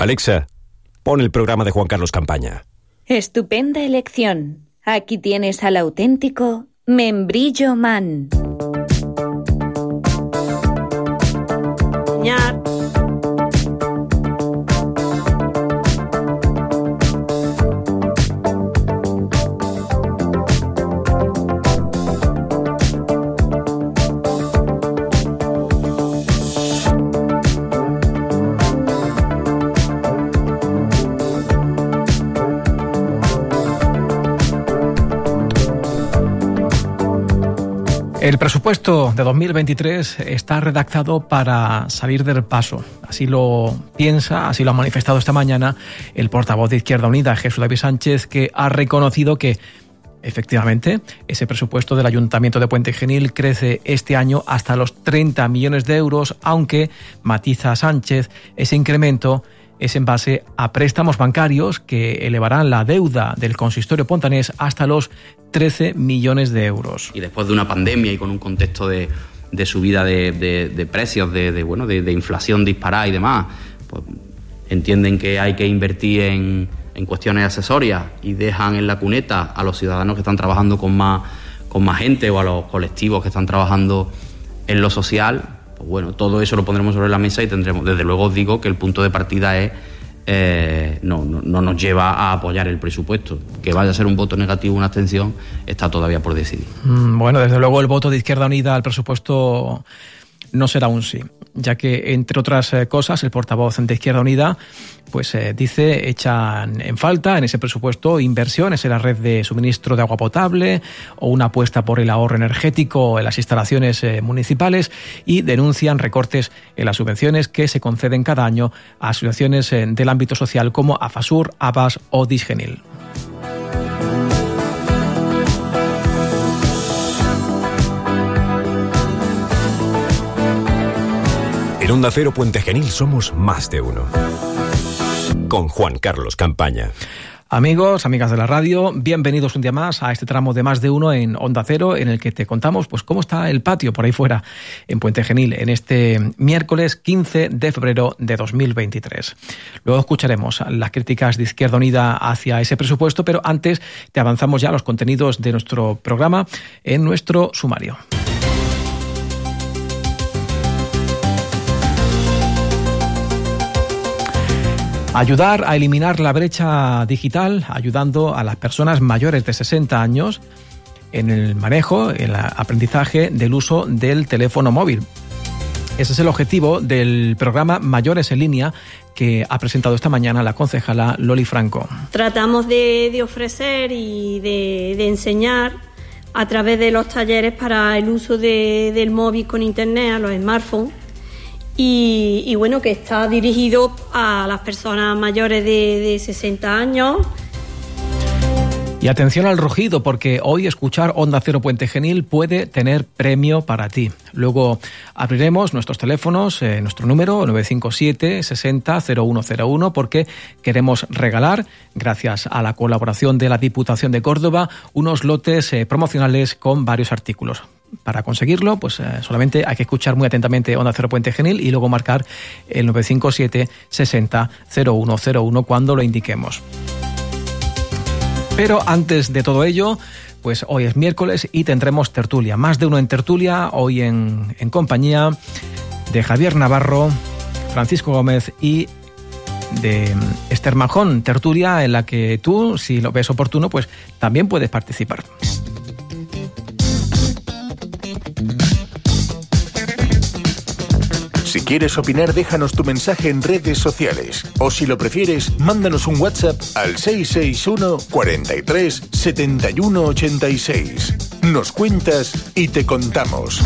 Alexa, pon el programa de Juan Carlos Campaña. Estupenda elección. Aquí tienes al auténtico Membrillo Man. El presupuesto de 2023 está redactado para salir del paso. Así lo piensa, así lo ha manifestado esta mañana el portavoz de Izquierda Unida, Jesús David Sánchez, que ha reconocido que Efectivamente, ese presupuesto del Ayuntamiento de Puente Genil crece este año hasta los 30 millones de euros, aunque matiza Sánchez ese incremento es en base a préstamos bancarios que elevarán la deuda del consistorio pontanés hasta los 13 millones de euros. Y después de una pandemia y con un contexto de, subida de, precios, de, bueno, de, inflación disparada y demás, pues entienden que hay que invertir en, en, cuestiones accesorias y dejan en la cuneta a los ciudadanos que están trabajando con más, con más gente o a los colectivos que están trabajando en lo social, pues bueno, todo eso lo pondremos sobre la mesa y tendremos, desde luego os digo que el punto de partida es eh, no, no, nos lleva a apoyar el presupuesto. Que vaya a ser un voto negativo, una abstención, está todavía por decidir. Mm, bueno, desde luego el voto de Izquierda Unida al presupuesto no será un sí, ya que, entre otras eh, cosas, el portavoz de Izquierda Unida pues eh, dice echan en falta en ese presupuesto inversiones en la red de suministro de agua potable o una apuesta por el ahorro energético en las instalaciones eh, municipales y denuncian recortes en las subvenciones que se conceden cada año a asociaciones del ámbito social como AFASUR, ABAS o Disgenil. En Onda Cero Puente Genil somos más de uno. Con Juan Carlos Campaña. Amigos, amigas de la radio, bienvenidos un día más a este tramo de más de uno en Onda Cero, en el que te contamos pues cómo está el patio por ahí fuera en Puente Genil en este miércoles 15 de febrero de 2023. Luego escucharemos las críticas de Izquierda Unida hacia ese presupuesto, pero antes te avanzamos ya los contenidos de nuestro programa en nuestro sumario. Ayudar a eliminar la brecha digital, ayudando a las personas mayores de 60 años en el manejo, en el aprendizaje del uso del teléfono móvil. Ese es el objetivo del programa Mayores en línea que ha presentado esta mañana la concejala Loli Franco. Tratamos de, ofrecer y de, enseñar a través de los talleres para el uso del móvil con internet, a los smartphones, y, bueno, que está dirigido a las personas mayores de, 60 años. Y atención al rugido, porque hoy escuchar Onda Cero Puente Genil puede tener premio para ti. Luego abriremos nuestros teléfonos, eh, nuestro número 957 60 0101, porque queremos regalar, gracias a la colaboración de la Diputación de Córdoba, unos lotes eh, promocionales con varios artículos. Para conseguirlo, pues eh, solamente hay que escuchar muy atentamente Onda Cero Puente Genil y luego marcar el 957 60 0101 cuando lo indiquemos. Pero antes de todo ello, pues hoy es miércoles y tendremos tertulia. Más de uno en tertulia, hoy en, en compañía de Javier Navarro, Francisco Gómez y de Esther Majón, tertulia en la que tú, si lo ves oportuno, pues también puedes participar. Quieres opinar, déjanos tu mensaje en redes sociales. O si lo prefieres, mándanos un WhatsApp al 661 43 71 86. Nos cuentas y te contamos.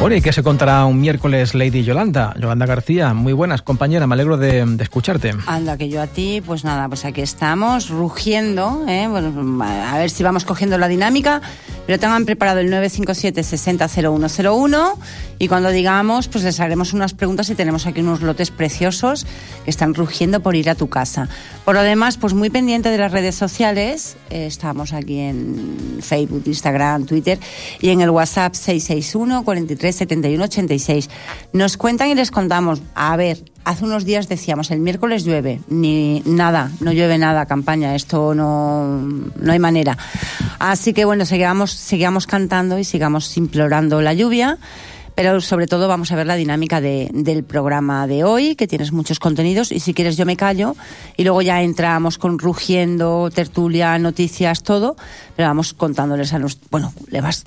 Bueno, ¿y qué se contará un miércoles, Lady Yolanda? Yolanda García, muy buenas, compañera, me alegro de, escucharte. Anda, que yo a ti, pues nada, pues aquí estamos, rugiendo, ¿eh? a ver si vamos cogiendo la dinámica, pero tengan preparado el 957 600101 y cuando digamos, pues les haremos unas preguntas y tenemos aquí unos lotes preciosos que están rugiendo por ir a tu casa. Por lo demás, pues muy pendiente de las redes sociales, eh, estamos aquí en Facebook, Instagram, Twitter y en el WhatsApp 661 43 71 86. Nos cuentan y les contamos, a ver, hace unos días decíamos, el miércoles llueve, ni nada, no llueve nada, campaña, esto no, no hay manera. Así que bueno, sigamos, sigamos cantando y sigamos implorando la lluvia pero sobre todo vamos a ver la dinámica de, del programa de hoy, que tienes muchos contenidos, y si quieres yo me callo, y luego ya entramos con rugiendo, tertulia, noticias, todo, pero vamos contándoles a los, bueno, le vas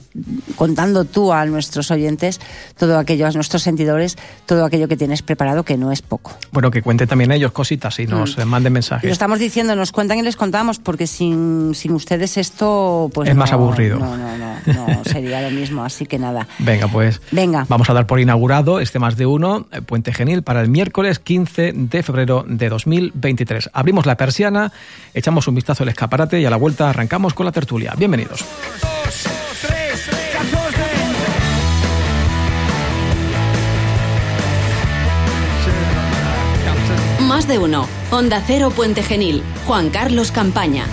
contando tú a nuestros oyentes todo aquello, a nuestros sentidores, todo aquello que tienes preparado, que no es poco. Bueno, que cuente también ellos cositas y nos mm. manden mensajes. Lo estamos diciendo, nos cuentan y les contamos, porque sin, sin ustedes esto, pues... Es más aburrido. No, no, no, no sería lo mismo, así que nada. Venga, pues. Venga. Vamos a dar por inaugurado este más de uno, eh, Puente Genil, para el miércoles 15 de febrero de 2023. Abrimos la persiana, echamos un vistazo al escaparate y a la vuelta arrancamos con la tertulia. Bienvenidos. Más de uno. Onda Cero Puente Genil. Juan Carlos Campaña.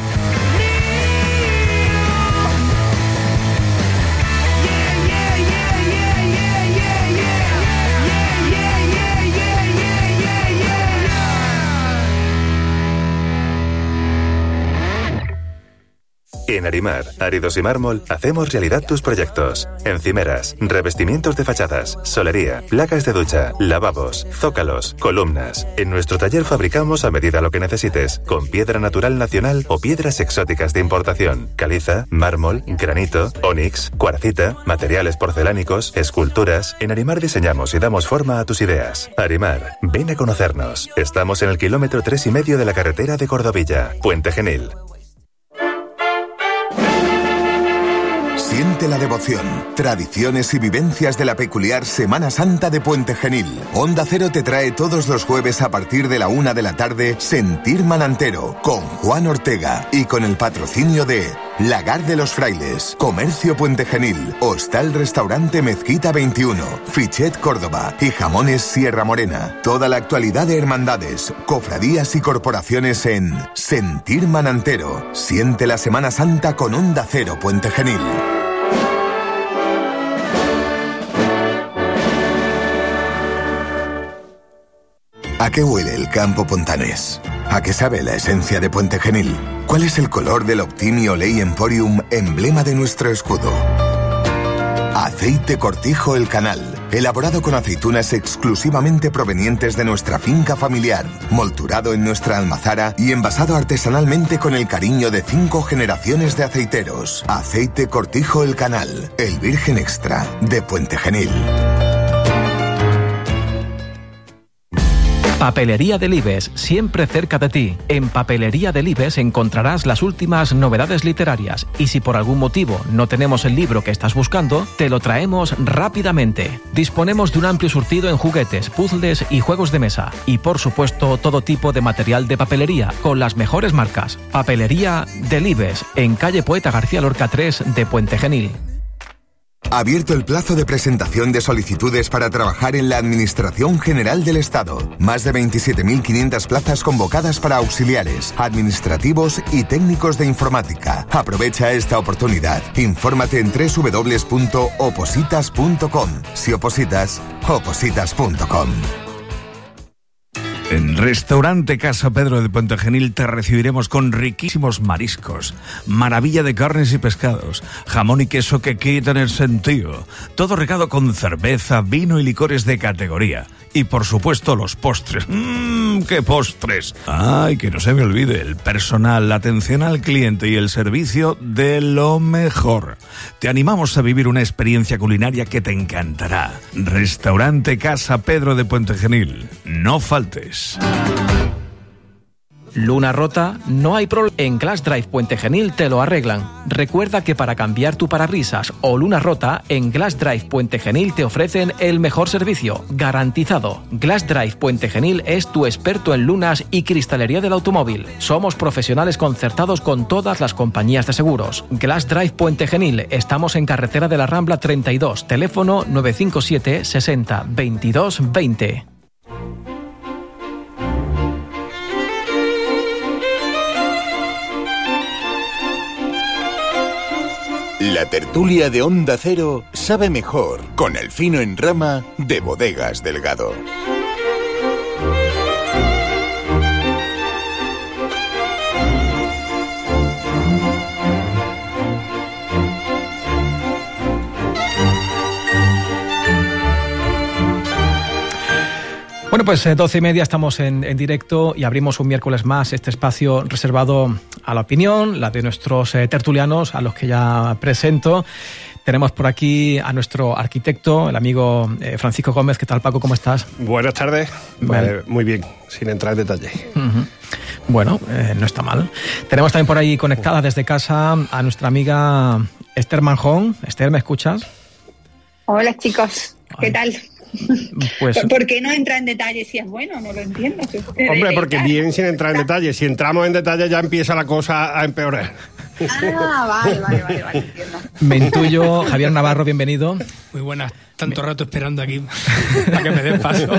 En Arimar, Áridos y Mármol, hacemos realidad tus proyectos. Encimeras, revestimientos de fachadas, solería, placas de ducha, lavabos, zócalos, columnas. En nuestro taller fabricamos a medida lo que necesites, con piedra natural nacional o piedras exóticas de importación, caliza, mármol, granito, onix, cuarcita, materiales porcelánicos, esculturas. En Arimar diseñamos y damos forma a tus ideas. Arimar, ven a conocernos. Estamos en el kilómetro tres y medio de la carretera de Cordovilla, Puente Genil. Siente la devoción, tradiciones y vivencias de la peculiar Semana Santa de Puente Genil. Onda Cero te trae todos los jueves a partir de la una de la tarde Sentir Manantero con Juan Ortega y con el patrocinio de Lagar de los Frailes, Comercio Puente Genil, Hostal Restaurante Mezquita 21, Fichet Córdoba y Jamones Sierra Morena. Toda la actualidad de hermandades, cofradías y corporaciones en Sentir Manantero. Siente la Semana Santa con Onda Cero Puente Genil. ¿A qué huele el campo pontanés? ¿A qué sabe la esencia de Puente Genil? ¿Cuál es el color del Optimio Ley Emporium, emblema de nuestro escudo? Aceite Cortijo El Canal, elaborado con aceitunas exclusivamente provenientes de nuestra finca familiar, molturado en nuestra almazara y envasado artesanalmente con el cariño de cinco generaciones de aceiteros. Aceite Cortijo El Canal, el Virgen Extra, de Puente Genil. Papelería del Ibes, siempre cerca de ti. En Papelería del Ibes encontrarás las últimas novedades literarias y si por algún motivo no tenemos el libro que estás buscando, te lo traemos rápidamente. Disponemos de un amplio surtido en juguetes, puzzles y juegos de mesa y por supuesto todo tipo de material de papelería con las mejores marcas. Papelería del Ibes, en calle Poeta García Lorca 3 de Puente Genil. Abierto el plazo de presentación de solicitudes para trabajar en la Administración General del Estado. Más de 27.500 plazas convocadas para auxiliares, administrativos y técnicos de informática. Aprovecha esta oportunidad. Infórmate en www.opositas.com. Si opositas, opositas.com. En Restaurante Casa Pedro de Puente Genil te recibiremos con riquísimos mariscos, maravilla de carnes y pescados, jamón y queso que quitan el sentido, todo regado con cerveza, vino y licores de categoría. Y por supuesto los postres. ¡Mmm, qué postres! Ay, que no se me olvide, el personal, la atención al cliente y el servicio de lo mejor. Te animamos a vivir una experiencia culinaria que te encantará. Restaurante Casa Pedro de Puente Genil. No faltes. Luna rota, no hay problema. En Glass Drive Puente Genil te lo arreglan. Recuerda que para cambiar tu parabrisas o luna rota, en Glass Drive Puente Genil te ofrecen el mejor servicio, garantizado. Glass Drive Puente Genil es tu experto en lunas y cristalería del automóvil. Somos profesionales concertados con todas las compañías de seguros. Glass Drive Puente Genil, estamos en carretera de la Rambla 32, teléfono 957 60 22 20. La tertulia de Onda Cero sabe mejor con el fino en rama de Bodegas Delgado. Bueno, pues eh, doce y media estamos en, en, directo y abrimos un miércoles más este espacio reservado a la opinión, la de nuestros eh, tertulianos, a los que ya presento. Tenemos por aquí a nuestro arquitecto, el amigo eh, Francisco Gómez. ¿Qué tal, Paco? ¿Cómo estás? Buenas tardes. Vale. muy bien, sin entrar en detalle. Uh -huh. Bueno, eh, no está mal. Tenemos también por ahí conectada desde casa a nuestra amiga Esther Manjón. Esther, ¿me escuchas? Hola, chicos. ¿Qué Ay. tal? Pues, ¿Por qué no entra en detalle si es bueno? No lo entiendo. Hombre, porque bien sin entrar en detalle. Si entramos en detalle ya empieza la cosa a empeorar. Ah, vale, vale, vale, vale entiendo. Me intuyo, Javier Navarro, bienvenido. Muy buenas, tanto rato esperando aquí para que me den paso.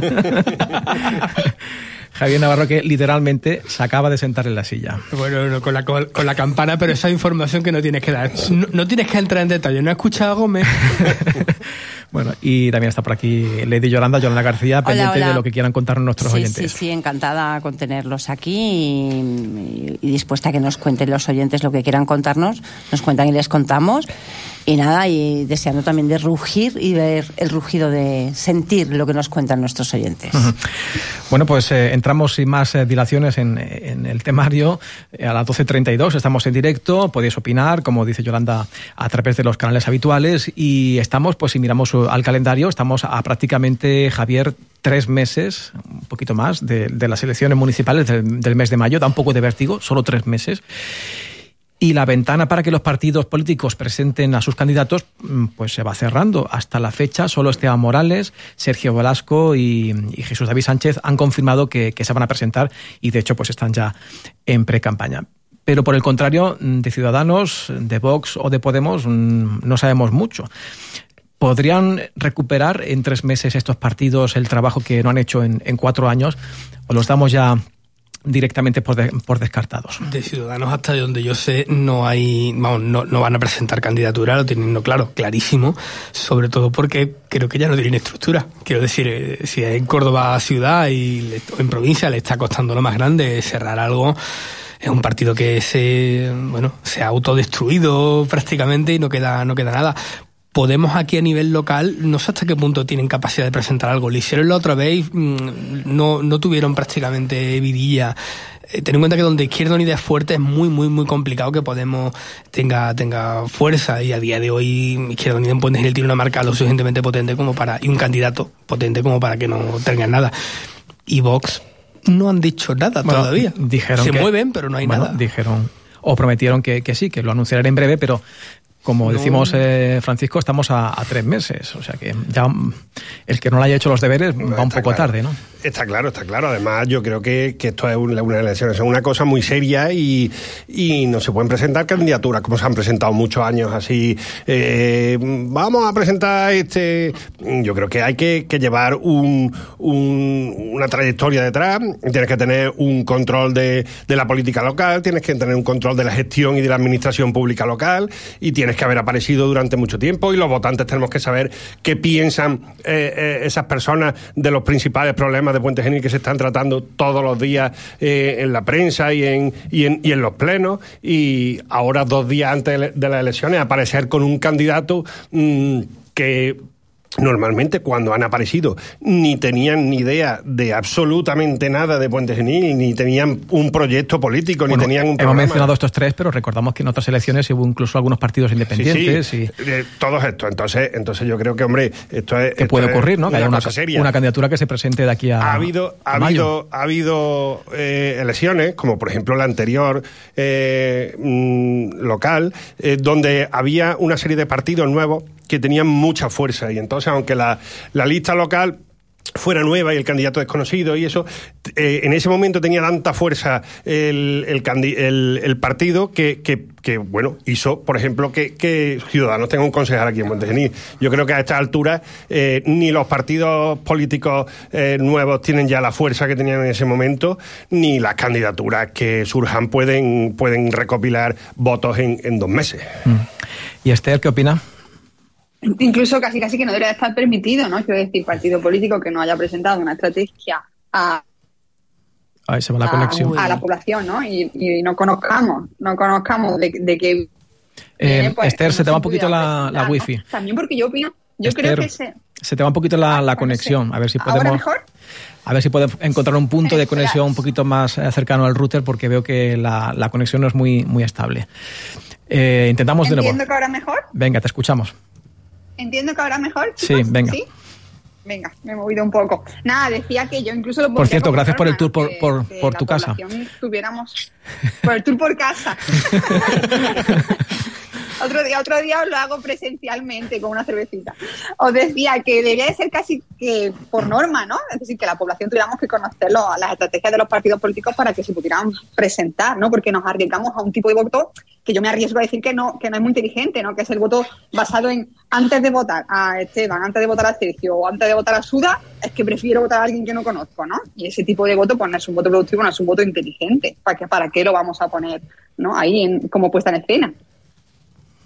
Javier Navarro que literalmente se acaba de sentar en la silla. Bueno, con, la, con, la campana, pero esa información que no tienes que dar. No, no tienes que entrar en detalle. ¿No has escuchado a Gómez? Bueno, y también está por aquí Lady Yolanda, Yolanda García, pendiente hola, hola. de lo que quieran contarnos nuestros sí, oyentes. Sí, sí, encantada con tenerlos aquí y, y, dispuesta a que nos cuenten los oyentes lo que quieran contarnos. Nos cuentan y les contamos. Y nada, y deseando también de rugir y ver el rugido de sentir lo que nos cuentan nuestros oyentes. Bueno, pues eh, entramos sin más eh, dilaciones en, en, el temario. Eh, a las 12.32 estamos en directo, podéis opinar, como dice Yolanda, a través de los canales habituales. Y estamos, pues si miramos al calendario, estamos a prácticamente, Javier, tres meses, un poquito más, de, de las elecciones municipales del, del mes de mayo. Da un poco de vértigo, solo tres meses y la ventana para que los partidos políticos presenten a sus candidatos pues se va cerrando. Hasta la fecha solo Esteban Morales, Sergio Velasco y, Jesús David Sánchez han confirmado que, se van a presentar y de hecho pues están ya en pre-campaña. Pero por el contrario, de Ciudadanos, de Vox o de Podemos no sabemos mucho. ¿Podrían recuperar en tres meses estos partidos el trabajo que no han hecho en, en cuatro años? ¿O los damos ya directamente por, de, por, descartados. De Ciudadanos hasta donde yo sé no hay, vamos, no, no van a presentar candidatura, lo tienen claro, clarísimo, sobre todo porque creo que ya no tienen estructura. Quiero decir, eh, si en Córdoba ciudad y en provincia le está costando lo más grande cerrar algo, es un partido que se bueno se ha autodestruido prácticamente y no queda no queda nada Podemos aquí a nivel local, no sé hasta qué punto tienen capacidad de presentar algo. Lo hicieron la otra vez, no, no tuvieron prácticamente vidilla. Eh, ten en cuenta que donde Izquierda Unida es fuerte es muy, muy, muy complicado que Podemos tenga, tenga fuerza y a día de hoy Izquierda Unida en Puente Genil tiene una marca lo suficientemente potente como para, y un candidato potente como para que no tengan nada. Y Vox no han dicho nada bueno, todavía. Dijeron Se que, mueven, pero no hay bueno, nada. Dijeron o prometieron que, que, sí, que lo anunciarán en breve, pero como no. decimos, eh, Francisco, estamos a, a, tres meses. O sea que ya el que no le haya hecho los deberes va un poco claro. tarde, ¿no? Está claro, está claro. Además, yo creo que, que esto es una, una elección, es una cosa muy seria y, y, no se pueden presentar candidaturas como se han presentado muchos años así. Eh, vamos a presentar este. Yo creo que hay que, que llevar un, un, una trayectoria detrás. Tienes que tener un control de, de la política local, tienes que tener un control de la gestión y de la administración pública local y tienes que haber aparecido durante mucho tiempo y los votantes tenemos que saber qué piensan eh, eh, esas personas de los principales problemas de Puente Genil que se están tratando todos los días eh, en la prensa y en, y, en, y en los plenos. Y ahora dos días antes de las elecciones aparecer con un candidato mmm, que normalmente cuando han aparecido ni tenían ni idea de absolutamente nada de Puente Genil, ni tenían un proyecto político, bueno, ni tenían un hemos programa. mencionado estos tres, pero recordamos que en otras elecciones hubo incluso algunos partidos independientes. Sí, sí, y... eh, todos estos. Entonces, entonces yo creo que, hombre, esto es... Que esto puede ocurrir, ¿no? Una que haya una, seria. una, candidatura que se presente de aquí a Ha habido, a ha habido, ha habido eh, elecciones, como por ejemplo la anterior eh, mmm, local, eh, donde había una serie de partidos nuevos que tenían mucha fuerza y entonces aunque la, la lista local fuera nueva y el candidato desconocido y eso, eh, en ese momento tenía tanta fuerza el, el, el, el partido que, que, que, bueno, hizo, por ejemplo, que, que, Ciudadanos tenga un concejal aquí en Montegenil. Yo creo que a esta altura eh, ni los partidos políticos eh, nuevos tienen ya la fuerza que tenían en ese momento, ni las candidaturas que surjan pueden, pueden recopilar votos en, en dos meses. Mm. ¿Y Esther qué opina? Incluso casi casi que no debería estar permitido, ¿no? Quiero decir, partido político que no haya presentado una estrategia a, Ahí se va la conexión. a, la población, ¿no? Y, y, no conozcamos, no conozcamos de, de qué... Eh, pues, Esther, se te va un poquito la, la wifi. ¿no? También porque yo opino, yo Esther, creo que se... Se te va un poquito la, la conexión, a ver si podemos... ¿Ahora mejor? A ver si podemos encontrar un punto de conexión un poquito más eh, cercano al router porque veo que la, la conexión no es muy, muy estable. Eh, intentamos de nuevo. ¿Entiendo que ahora mejor? Venga, te escuchamos. ¿Entiendo que ahora mejor? Sí, chicos? venga. ¿Sí? Venga, me he movido un poco. Nada, decía que yo incluso lo Por cierto, gracias por el tour por, que- por, que por la tu casa. Tuviéramos por el tour por casa. otro día, otro día os lo hago presencialmente con una cervecita. Os decía que debería de ser casi que por norma, ¿no? Es decir, que la población tuviéramos que conocer las estrategias de los partidos políticos para que se pudieran presentar, ¿no? Porque nos arriesgamos a un tipo de voto que yo me arriesgo a decir que no, que no es muy inteligente, ¿no? Que es el voto basado en antes de votar a Esteban, antes de votar a Sergio o antes de votar a Suda, es que prefiero votar a alguien que no conozco, ¿no? Y ese tipo de voto, pues no es un voto productivo, no es un voto inteligente. ¿Para qué, para qué lo vamos a poner, ¿no? Ahí en, como puesta en escena.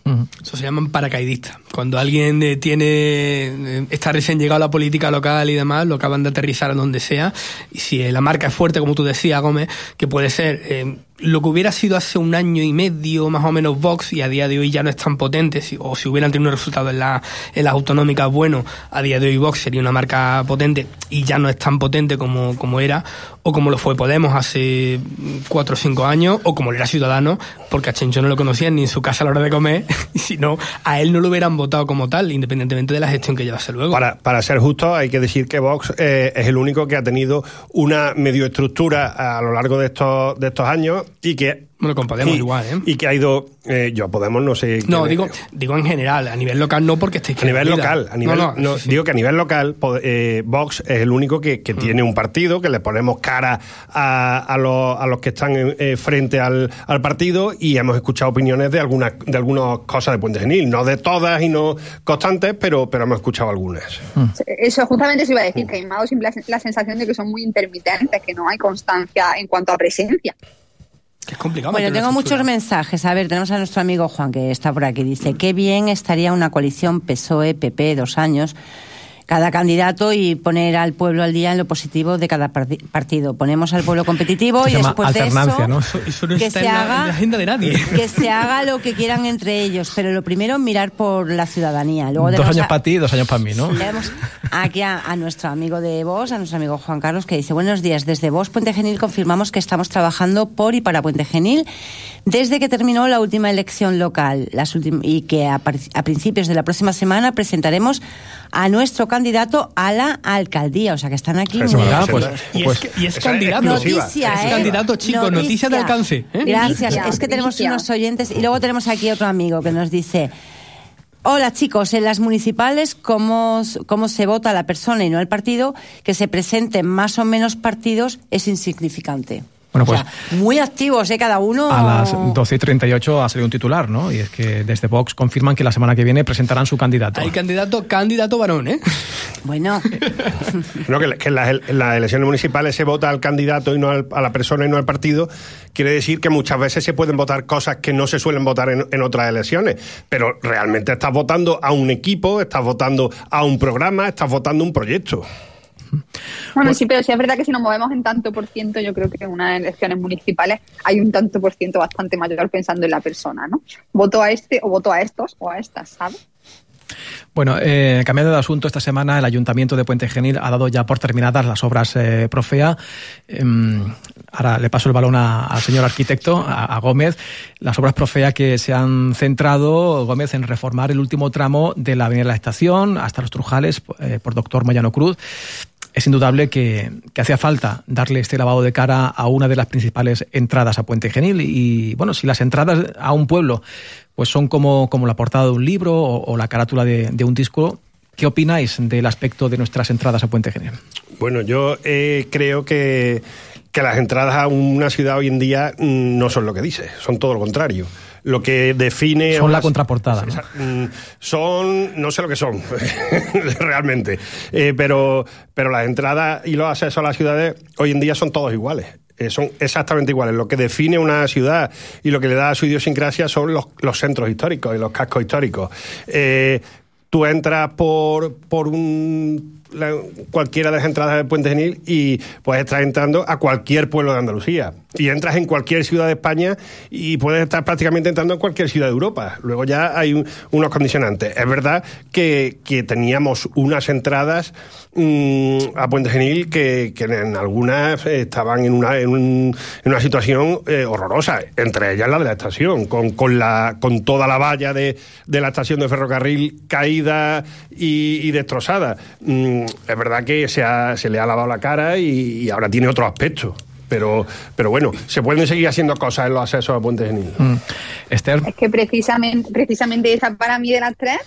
Eso se llaman paracaidistas. Cuando alguien eh, tiene eh, está recién llegado a la política local y demás, lo acaban de aterrizar a donde sea. Y si la marca es fuerte, como tú decías, Gómez, que puede ser eh, lo que hubiera sido hace un año y medio, más o menos, Vox, y a día de hoy ya no es tan potente, si- o si hubieran tenido un resultado en, la, en las autonómicas bueno, a día de hoy Vox sería una marca potente y ya no es tan potente como, como era, o como lo fue Podemos hace cuatro o cinco años, o como lo era Ciudadanos, porque a Chencho no lo conocían ni en su casa a la hora de comer, y si no, a él no lo hubieran votado como tal, independientemente de la gestión que llevase luego. Para, para ser justo, hay que decir que Vox eh, es el único que ha tenido una medio estructura a lo largo de estos, de estos años y que. Bueno, con Podemos y, igual, ¿eh? Y que ha ido. eh, yo, Podemos, no sé. No, quién- digo, digo en general, a nivel local no, porque estáis A nivel unida. local, a nivel, No, no, no, sí, sí. digo que a nivel local, eh, Vox es el único que, Mm. que tiene un partido, que le ponemos cara a, a los, a los que están eh, frente al, al partido y hemos escuchado opiniones de algunas de algunas cosas de Puente Genil, no de todas y no constantes, pero, pero hemos escuchado algunas. Eso justamente se iba a decir, que me ha dado siempre la, la sensación de que son muy intermitentes, que no hay constancia en cuanto a presencia. Es complicado. Bueno, tengo muchos mensajes. A ver, tenemos a nuestro amigo Juan que está por aquí. Dice, qué bien estaría una coalición PSOE-PP dos años cada candidato y poner al pueblo al día en lo positivo de cada parti- partido. Ponemos al pueblo competitivo Se y después de alternancia, eso ¿no? Eso, eso no que está se en, la, haga- en la agenda de nadie. que se haga lo que quieran entre ellos, pero lo primero mirar por la ciudadanía. Luego Dos años a- para ti, dos años para mí, ¿no? tenemos aquí a, a nuestro amigo de Vos, a nuestro amigo Juan Carlos, que dice, buenos días, desde Vos, Puente Genil, confirmamos que estamos trabajando por y para Puente Genil desde que terminó la última elección local las y que a principios de la próxima semana presentaremos a nuestro candidato a la alcaldía. O sea, que están aquí muy pues-. Y es, Pues- y es candidato. Noticia, es ¿eh? candidato, chico, noticia, de alcance. ¿eh? Gracias. Noticia, es que tenemos noticia. unos oyentes y luego tenemos aquí otro amigo que nos dice. Hola chicos, en las municipales, ¿cómo, ¿cómo se vota la persona y no el partido? Que se presenten más o menos partidos es insignificante. Bueno, O pues sea, muy activos, ¿eh? Cada uno. a las 12 y 38 ha salido un titular, ¿no? Y es que desde Vox confirman que la semana que viene presentarán su candidato. Hay candidato, candidato varón, ¿eh? Bueno, No, que, que en, las, en las elecciones municipales se vota al candidato y no al- a la persona y no al partido, quiere decir que muchas veces se pueden votar cosas que no se suelen votar en, en otras elecciones, pero realmente estás votando a un equipo, estás votando a un programa, estás votando un proyecto. Bueno, sí, pero sí es verdad que si nos movemos en tanto por ciento, yo creo que en unas elecciones municipales hay un tanto por ciento bastante mayor pensando en la persona, ¿no? Voto a este o voto a estos o a estas, ¿sabes? Bueno, eh, cambiando de asunto, esta semana el Ayuntamiento de Puente Genil ha dado ya por terminadas las obras eh, Profea. Em, ahora le paso el balón a- al señor arquitecto, a, a Gómez. Las obras Profea que se han centrado, Gómez, en reformar el último tramo de la Avenida de la Estación hasta los Trujales eh, por Doctor Moyano Cruz. Es indudable que, hacía falta darle este lavado de cara a una de las principales entradas a Puente Genil. Y bueno, si las entradas a un pueblo pues son como, la portada de un libro o, o la carátula de, de un disco, ¿qué opináis del aspecto de nuestras entradas a Puente Genil? Bueno, yo eh, creo que, que las entradas a una ciudad hoy en día mm, no son lo que dice, son todo lo contrario. Lo que define... Son la contraportada, mm, Son, no sé lo que son, realmente, Eh, pero, pero las entradas y los accesos a las ciudades hoy en día son todos iguales. Eh, son exactamente iguales. Lo que define una ciudad y lo que le da su idiosincrasia son los, los centros históricos y los cascos históricos. Eh, tú entras por, por un, cualquiera de las entradas del Puente Genil y puedes estar entrando a cualquier pueblo de Andalucía. y entras en cualquier ciudad de España y puedes estar prácticamente entrando en cualquier ciudad de Europa. Luego ya hay un- unos condicionantes. Es verdad que, que teníamos unas entradas mm, a Puente Genil que, que en algunas estaban en una, en un- en una situación eh, horrorosa, entre ellas la de la estación, con, con, la, con toda la valla de, de la estación de ferrocarril caída y, y destrozada. Mm, es verdad que se, ha- se le ha lavado la cara y, y ahora tiene otro aspecto. Pero, pero bueno, se pueden seguir haciendo cosas en los accesos a Puente Genil. Mm. Esther, Es que precisamente, precisamente esa para mí de las tres,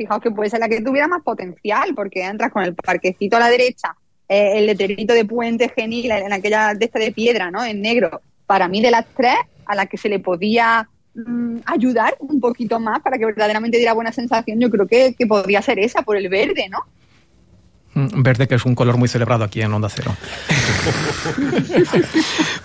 fijaos que puede ser la que tuviera más potencial, porque entras con el parquecito a la derecha, eh, el letrerito de Puente Genil en aquella de esta de piedra, ¿no? En negro. Para mí de las tres, a la que se le podía mm, ayudar un poquito más para que verdaderamente diera buena sensación, yo creo que, que podría ser esa, por el verde, ¿no? Mm, verde, que es un color muy celebrado aquí en Onda Cero.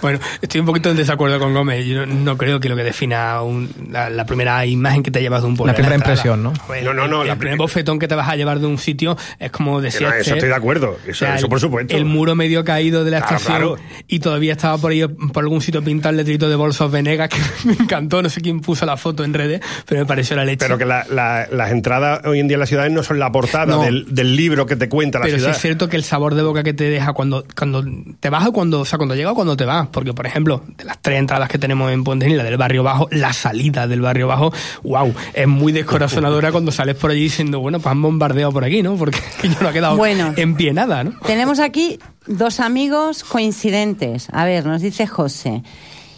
Bueno, estoy un poquito en desacuerdo con Gómez. Yo no, creo que lo que defina un- la, la primera imagen que te llevas de un pueblo. La primera impresión, ¿no? no, no, no. El, primer bofetón que te vas a llevar de un sitio es como decía. no, eso Esther, estoy de acuerdo. Eso- eso el- por supuesto. El muro medio caído de la Claro, estación claro. y todavía estaba por ahí, por algún sitio pintado el letrito de Bolsos Venegas que me encantó. No sé quién puso la foto en redes, pero me pareció la leche. Pero que la- la- las entradas hoy en día en las ciudades no son la portada No. del, del libro que te cuenta la Pero sí es cierto que el sabor de boca que te deja cuando, cuando te vas o cuando, o sea, cuando llega o cuando te vas. Porque, por ejemplo, de las tres entradas que tenemos en Puente la del barrio bajo, la salida del barrio bajo, wow, es muy descorazonadora cuando sales por allí diciendo, bueno, pues han bombardeado por aquí, ¿no? Porque yo no ha quedado Bueno. en pie nada, ¿no? Tenemos aquí dos amigos coincidentes. A ver, nos dice José.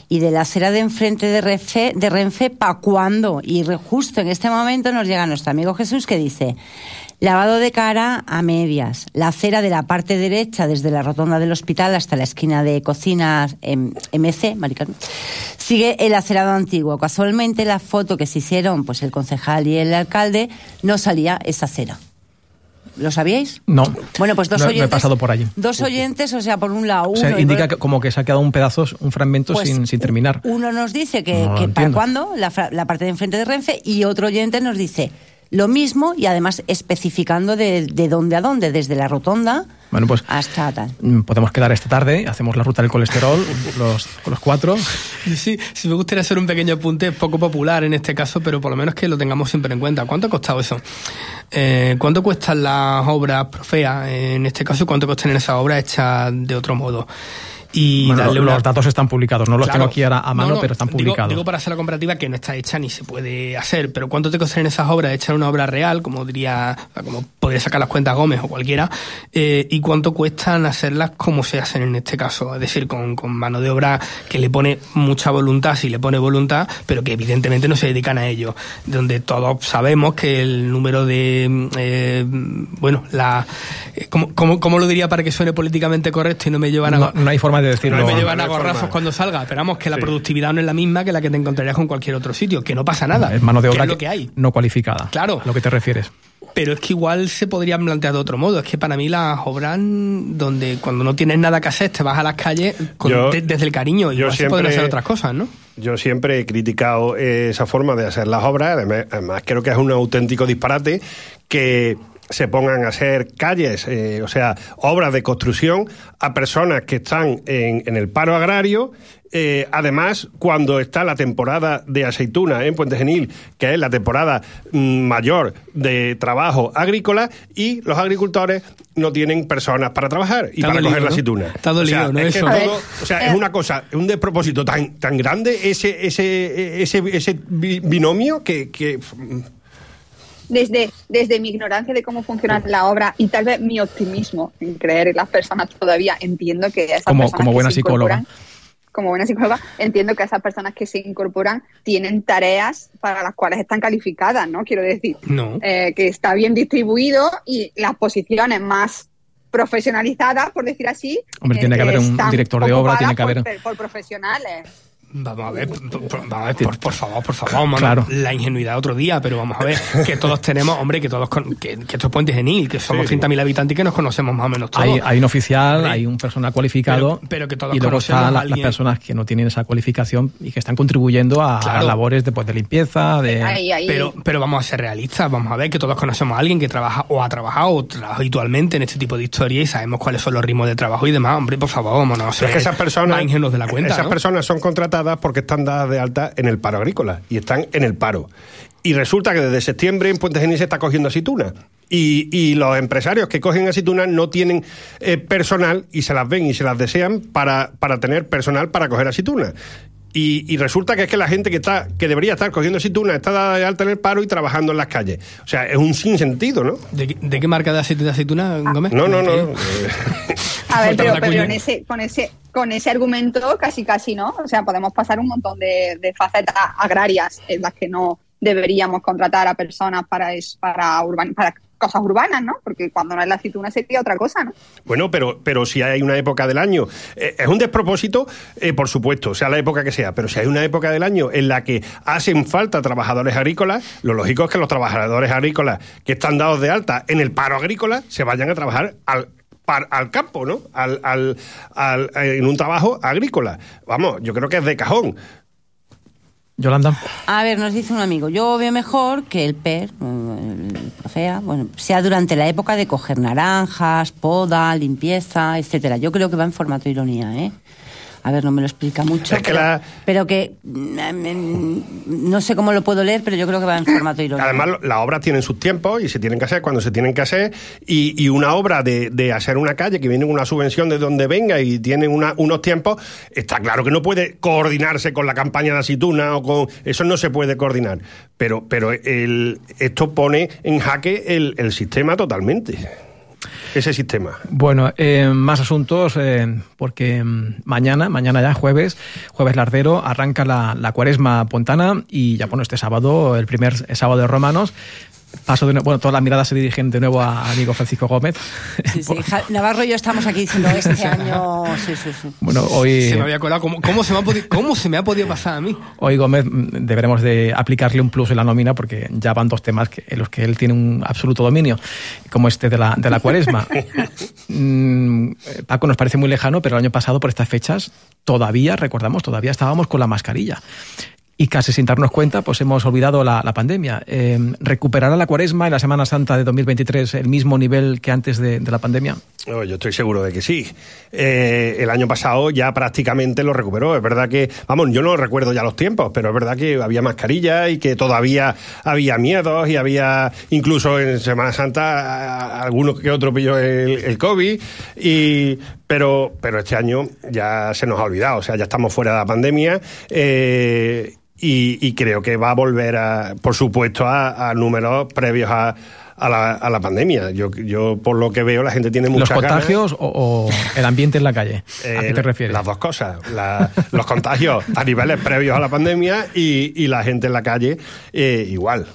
Y de la acera de enfrente de Renfe, de Renfe ¿pa' cuándo? Y re- justo en este momento nos llega nuestro amigo Jesús que dice, lavado de cara a medias, la acera de la parte derecha desde la rotonda del hospital hasta la esquina de cocinas em, MC, Maricano, sigue el acerado antiguo. Casualmente la foto que se hicieron pues el concejal y el alcalde no salía esa acera. ¿Lo sabíais? No. Bueno, pues dos No, oyentes. he pasado por allí. Dos oyentes, o sea, por un lado O uno. sea, y indica por- como que se ha quedado un pedazo, un fragmento Pues, sin, sin terminar. Uno nos dice que, No lo que para cuándo, la, la parte de enfrente de Renfe, y otro oyente nos dice lo mismo y además especificando de, de dónde a dónde, desde la rotonda Bueno, pues hasta tal. mm, podemos quedar esta tarde, hacemos la ruta del colesterol los, con los cuatro. Sí, sí me gustaría hacer un pequeño apunte poco popular en este caso, pero por lo menos que lo tengamos siempre en cuenta. ¿Cuánto ha costado eso? Eh, ¿Cuánto cuestan las obras profeas en este caso? y ¿Cuánto cuestan esas obras hechas de otro modo? Y Bueno, darle los datos están publicados, no los Claro. tengo aquí ahora a mano, No, no, pero están digo- publicados. Digo, para hacer la comparativa que no está hecha ni se puede hacer, pero ¿cuánto te costarían esas obras echar una obra real, como diría, como podría sacar las cuentas Gómez o cualquiera, eh, y cuánto cuestan hacerlas como se hacen en este caso? Es decir, con, con mano de obra que le pone mucha voluntad, si le pone voluntad, pero que evidentemente no se dedican a ello, donde todos sabemos que el número de, eh, bueno, la, eh, ¿cómo, cómo, cómo lo diría para que suene políticamente correcto y no me llevan a... No, no hay forma de No me llevan a gorrazos cuando salga. Esperamos que la productividad no es la misma que la que te encontrarías con cualquier otro sitio, que no pasa nada. Es mano de que obra es lo que hay. no cualificada. Claro. A lo que te refieres. Pero es que igual se podrían plantear de otro modo. Es que para mí las obras donde cuando no tienes nada que hacer te vas a las calles con- Yo- de- desde el cariño. yo Igual se pueden hacer otras cosas, ¿no? Yo siempre he criticado esa forma de hacer las obras, además creo que es un auténtico disparate que se pongan a hacer calles, eh, o sea, obras de construcción a personas que están en, en el paro agrario. eh, además, cuando está la temporada de aceituna en Puente Genil, que es la temporada mm, mayor de trabajo agrícola, y los agricultores no tienen personas para trabajar y Está para dolido, coger la ¿no? aceituna. Está O sea, dolido, ¿no? es que Eso. todo- o sea, es una cosa, es un despropósito tan, tan grande ese, ese, ese, ese bi- binomio que, que desde, desde mi ignorancia de cómo funciona la obra y tal vez mi optimismo en creer en las personas todavía, entiendo que esas Como, personas como que buena psicóloga. como buena psicóloga, entiendo que esas personas que se incorporan tienen tareas para las cuales están calificadas, ¿no? Quiero decir, No. eh, que está bien distribuido y las posiciones más profesionalizadas, por decir así. Hombre, eh, tiene que haber un director de obra, tiene que por- haber- por, profesionales. Vamos a ver, por, por- vamos a ver, por, por favor, por favor, vamos, Claro. la ingenuidad otro día, pero vamos a ver, que todos tenemos, hombre, que todos, con- que, que esto es Puente Genil, que somos Sí. 30.000 habitantes y que nos conocemos más o menos todos. Hay, hay un oficial, hay un personal cualificado Pero- pero que todos y luego conocemos están a la- las personas que no tienen esa cualificación y que están contribuyendo a, Claro. a labores de, pues, de limpieza, de... Pero, pero vamos a ser realistas, vamos a ver que todos conocemos a alguien que trabaja o ha trabajado o trabaja habitualmente en este tipo de historia y sabemos cuáles son los ritmos de trabajo y demás. Hombre, por favor, vámonos. a Es que esas personas, más ingenuos de la cuenta. esas ¿no? personas son contratadas porque están dadas de alta en el paro agrícola y están en el paro. Y resulta que desde septiembre en Puente Genil se está cogiendo aceituna. Y, los empresarios que cogen aceitunas no tienen eh, personal y se las ven y se las desean para, para tener personal para coger aceitunas. Y, y resulta que es que la gente que está que debería estar cogiendo aceitunas está dada de alta en el paro y trabajando en las calles. O sea, es un sinsentido, ¿no? ¿De, qué- de qué marca de aceite de aceituna, Gómez? No, no, no. A ver, pero, pero en ese, con ese, con ese argumento casi casi no. O sea, podemos pasar un montón de, de facetas agrarias en las que no deberíamos contratar a personas para es, para urban, para cosas urbanas, ¿no? Porque cuando no es la aceituna sería otra cosa, ¿no? Bueno, pero, pero si hay una época del año, eh, es un despropósito, eh, por supuesto, sea la época que sea, pero si hay una época del año en la que hacen falta trabajadores agrícolas, lo lógico es que los trabajadores agrícolas que están dados de alta en el paro agrícola se vayan a trabajar al al campo, ¿no? Al, al- al- en un trabajo agrícola. Vamos, yo creo que es de cajón. Yolanda. A ver, nos dice un amigo, yo veo mejor que el PER, Profea, bueno, sea durante la época de coger naranjas, poda, limpieza, etcétera. Yo creo que va en formato ironía, ¿eh? A ver, no me lo explica mucho. Es que pero, la- pero que mm, mm, no sé cómo lo puedo leer, pero yo creo que va en formato ironía. Además, las obras tienen sus tiempos y se tienen que hacer cuando se tienen que hacer. Y, y una obra de, de hacer una calle que viene con una subvención de donde venga y tiene una- unos tiempos, está claro que no puede coordinarse con la campaña de aceituna o con. Eso no se puede coordinar. Pero, pero el, esto pone en jaque el, el sistema totalmente. Ese sistema. Bueno, eh, más asuntos, eh, porque mm, mañana, mañana ya, jueves, jueves lardero, arranca la, la cuaresma pontana y ya, bueno, este sábado, el primer sábado de Romanos, paso de nuevo, bueno, todas las miradas se dirigen de nuevo a amigo Francisco Gómez. Sí, sí. Ja- Navarro y yo estamos aquí diciendo este año. Sí, sí, sí. Bueno, hoy... Se me había colado. ¿Cómo, cómo se me ha podido, ¿Cómo se me ha podido pasar a mí? Hoy Gómez mm, deberemos de aplicarle un plus en la nómina porque ya van dos temas que- en los que él tiene un absoluto dominio, como este de la, de la cuaresma. Mm, eh, Paco nos parece muy lejano, pero el año pasado por estas fechas todavía, recordamos, todavía estábamos con la mascarilla. Y casi sin darnos cuenta, pues hemos olvidado la, pandemia. Eh, ¿Recuperará la cuaresma en la Semana Santa de 2023 el mismo nivel que antes de, la pandemia? Yo estoy seguro de que sí. Eh, el año pasado ya prácticamente lo recuperó. Es verdad que, vamos, yo no recuerdo ya los tiempos, pero es verdad que había mascarilla y que todavía había miedos y había, incluso en Semana Santa, algunos que otro pilló el, el COVID. Y, pero, pero este año ya se nos ha olvidado. O sea, ya estamos fuera de la pandemia. eh, y, y creo que va a volver, a, por supuesto, a, a números previos a, a la, a la pandemia. Yo, yo, por lo que veo, la gente tiene ¿Los muchas ganas. contagios o, o el ambiente en la calle? ¿A qué Eh, te refieres? Las dos cosas. La- los contagios a niveles previos a la pandemia y, y la gente en la calle eh, igual.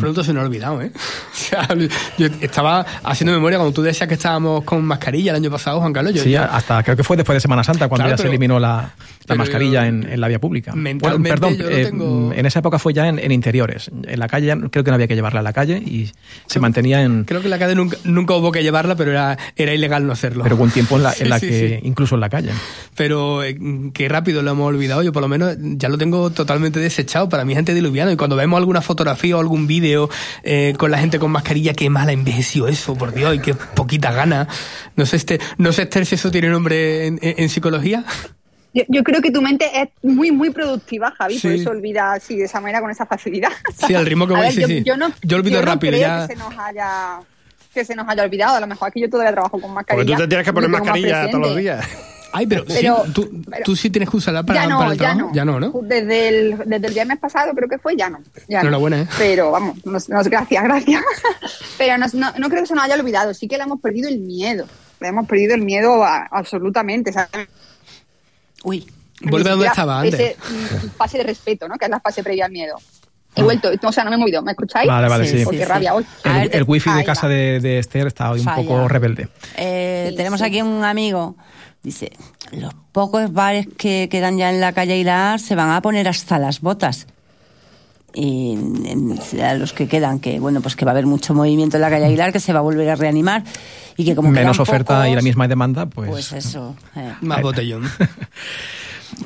Pronto se nos ha olvidado, ¿eh? O sea, yo estaba haciendo memoria cuando tú decías que estábamos con mascarilla el año pasado, Juan Carlos. Yo, Sí, hasta creo que fue después de Semana Santa cuando Claro, ya se eliminó la, la mascarilla en, en la vía pública. Mentalmente perdón, yo eh, tengo- en esa época fue ya en, en interiores. En la calle creo que no había que llevarla a la calle y se mantenía en... Creo que en la calle nunca, nunca hubo que llevarla, pero era, era ilegal no hacerlo. Pero hubo un tiempo en la, en Sí, la sí, que, sí. incluso en la calle. Pero eh, qué rápido lo hemos olvidado. Yo por lo menos ya lo tengo totalmente desechado. Para mí es antediluviano. Y cuando vemos alguna fotografía o algún vídeo eh, con la gente con mascarilla, qué mal ha envejeció eso, por Dios, y qué poquita gana. No sé, este, no sé Esther, si eso tiene nombre en psicología. Yo, yo creo que tu mente es muy, muy productiva, Javi, por Sí. eso olvida así, de esa manera, con esa facilidad. Sí, al ritmo que A voy, ver, sí, yo, sí. yo no, Yo olvido no rápido, creo ya- que se nos haya que se nos haya olvidado. A lo mejor aquí yo todavía trabajo con mascarilla. Porque tú te tienes que poner más mascarilla todos los días. Ay, pero, Pero- sí, tú, tú sí tienes que usarla para, ya no, para el ya trabajo. no. Ya no, ¿no? Desde el, desde el viernes pasado creo que fue, ya no. Ya no. Enhorabuena, ¿eh? Pero vamos, nos, nos- gracias, gracias. Pero nos- no, no creo que se nos haya olvidado, sí que le hemos perdido el miedo. Le hemos perdido el miedo a- absolutamente. ¿sabes? Uy. Vuelve a donde estaba antes. Ese mm, de respeto, ¿no? Que es la fase previa al miedo. He vuelto, o sea, no me he movido, ¿me escucháis? Vale, vale, sí. Porque rabia hoy. El, el wifi de casa de, de Esther está hoy un Falla. poco rebelde. Eh, tenemos aquí un amigo dice, los pocos bares que quedan ya en la calle Aguilar se van a poner hasta las botas. Y en- a los que quedan, que bueno, pues que va a haber mucho movimiento en la calle Aguilar, que se va a volver a reanimar y que como Menos oferta pocos, y la misma demanda, pues... Pues eso. eh. Más botellón.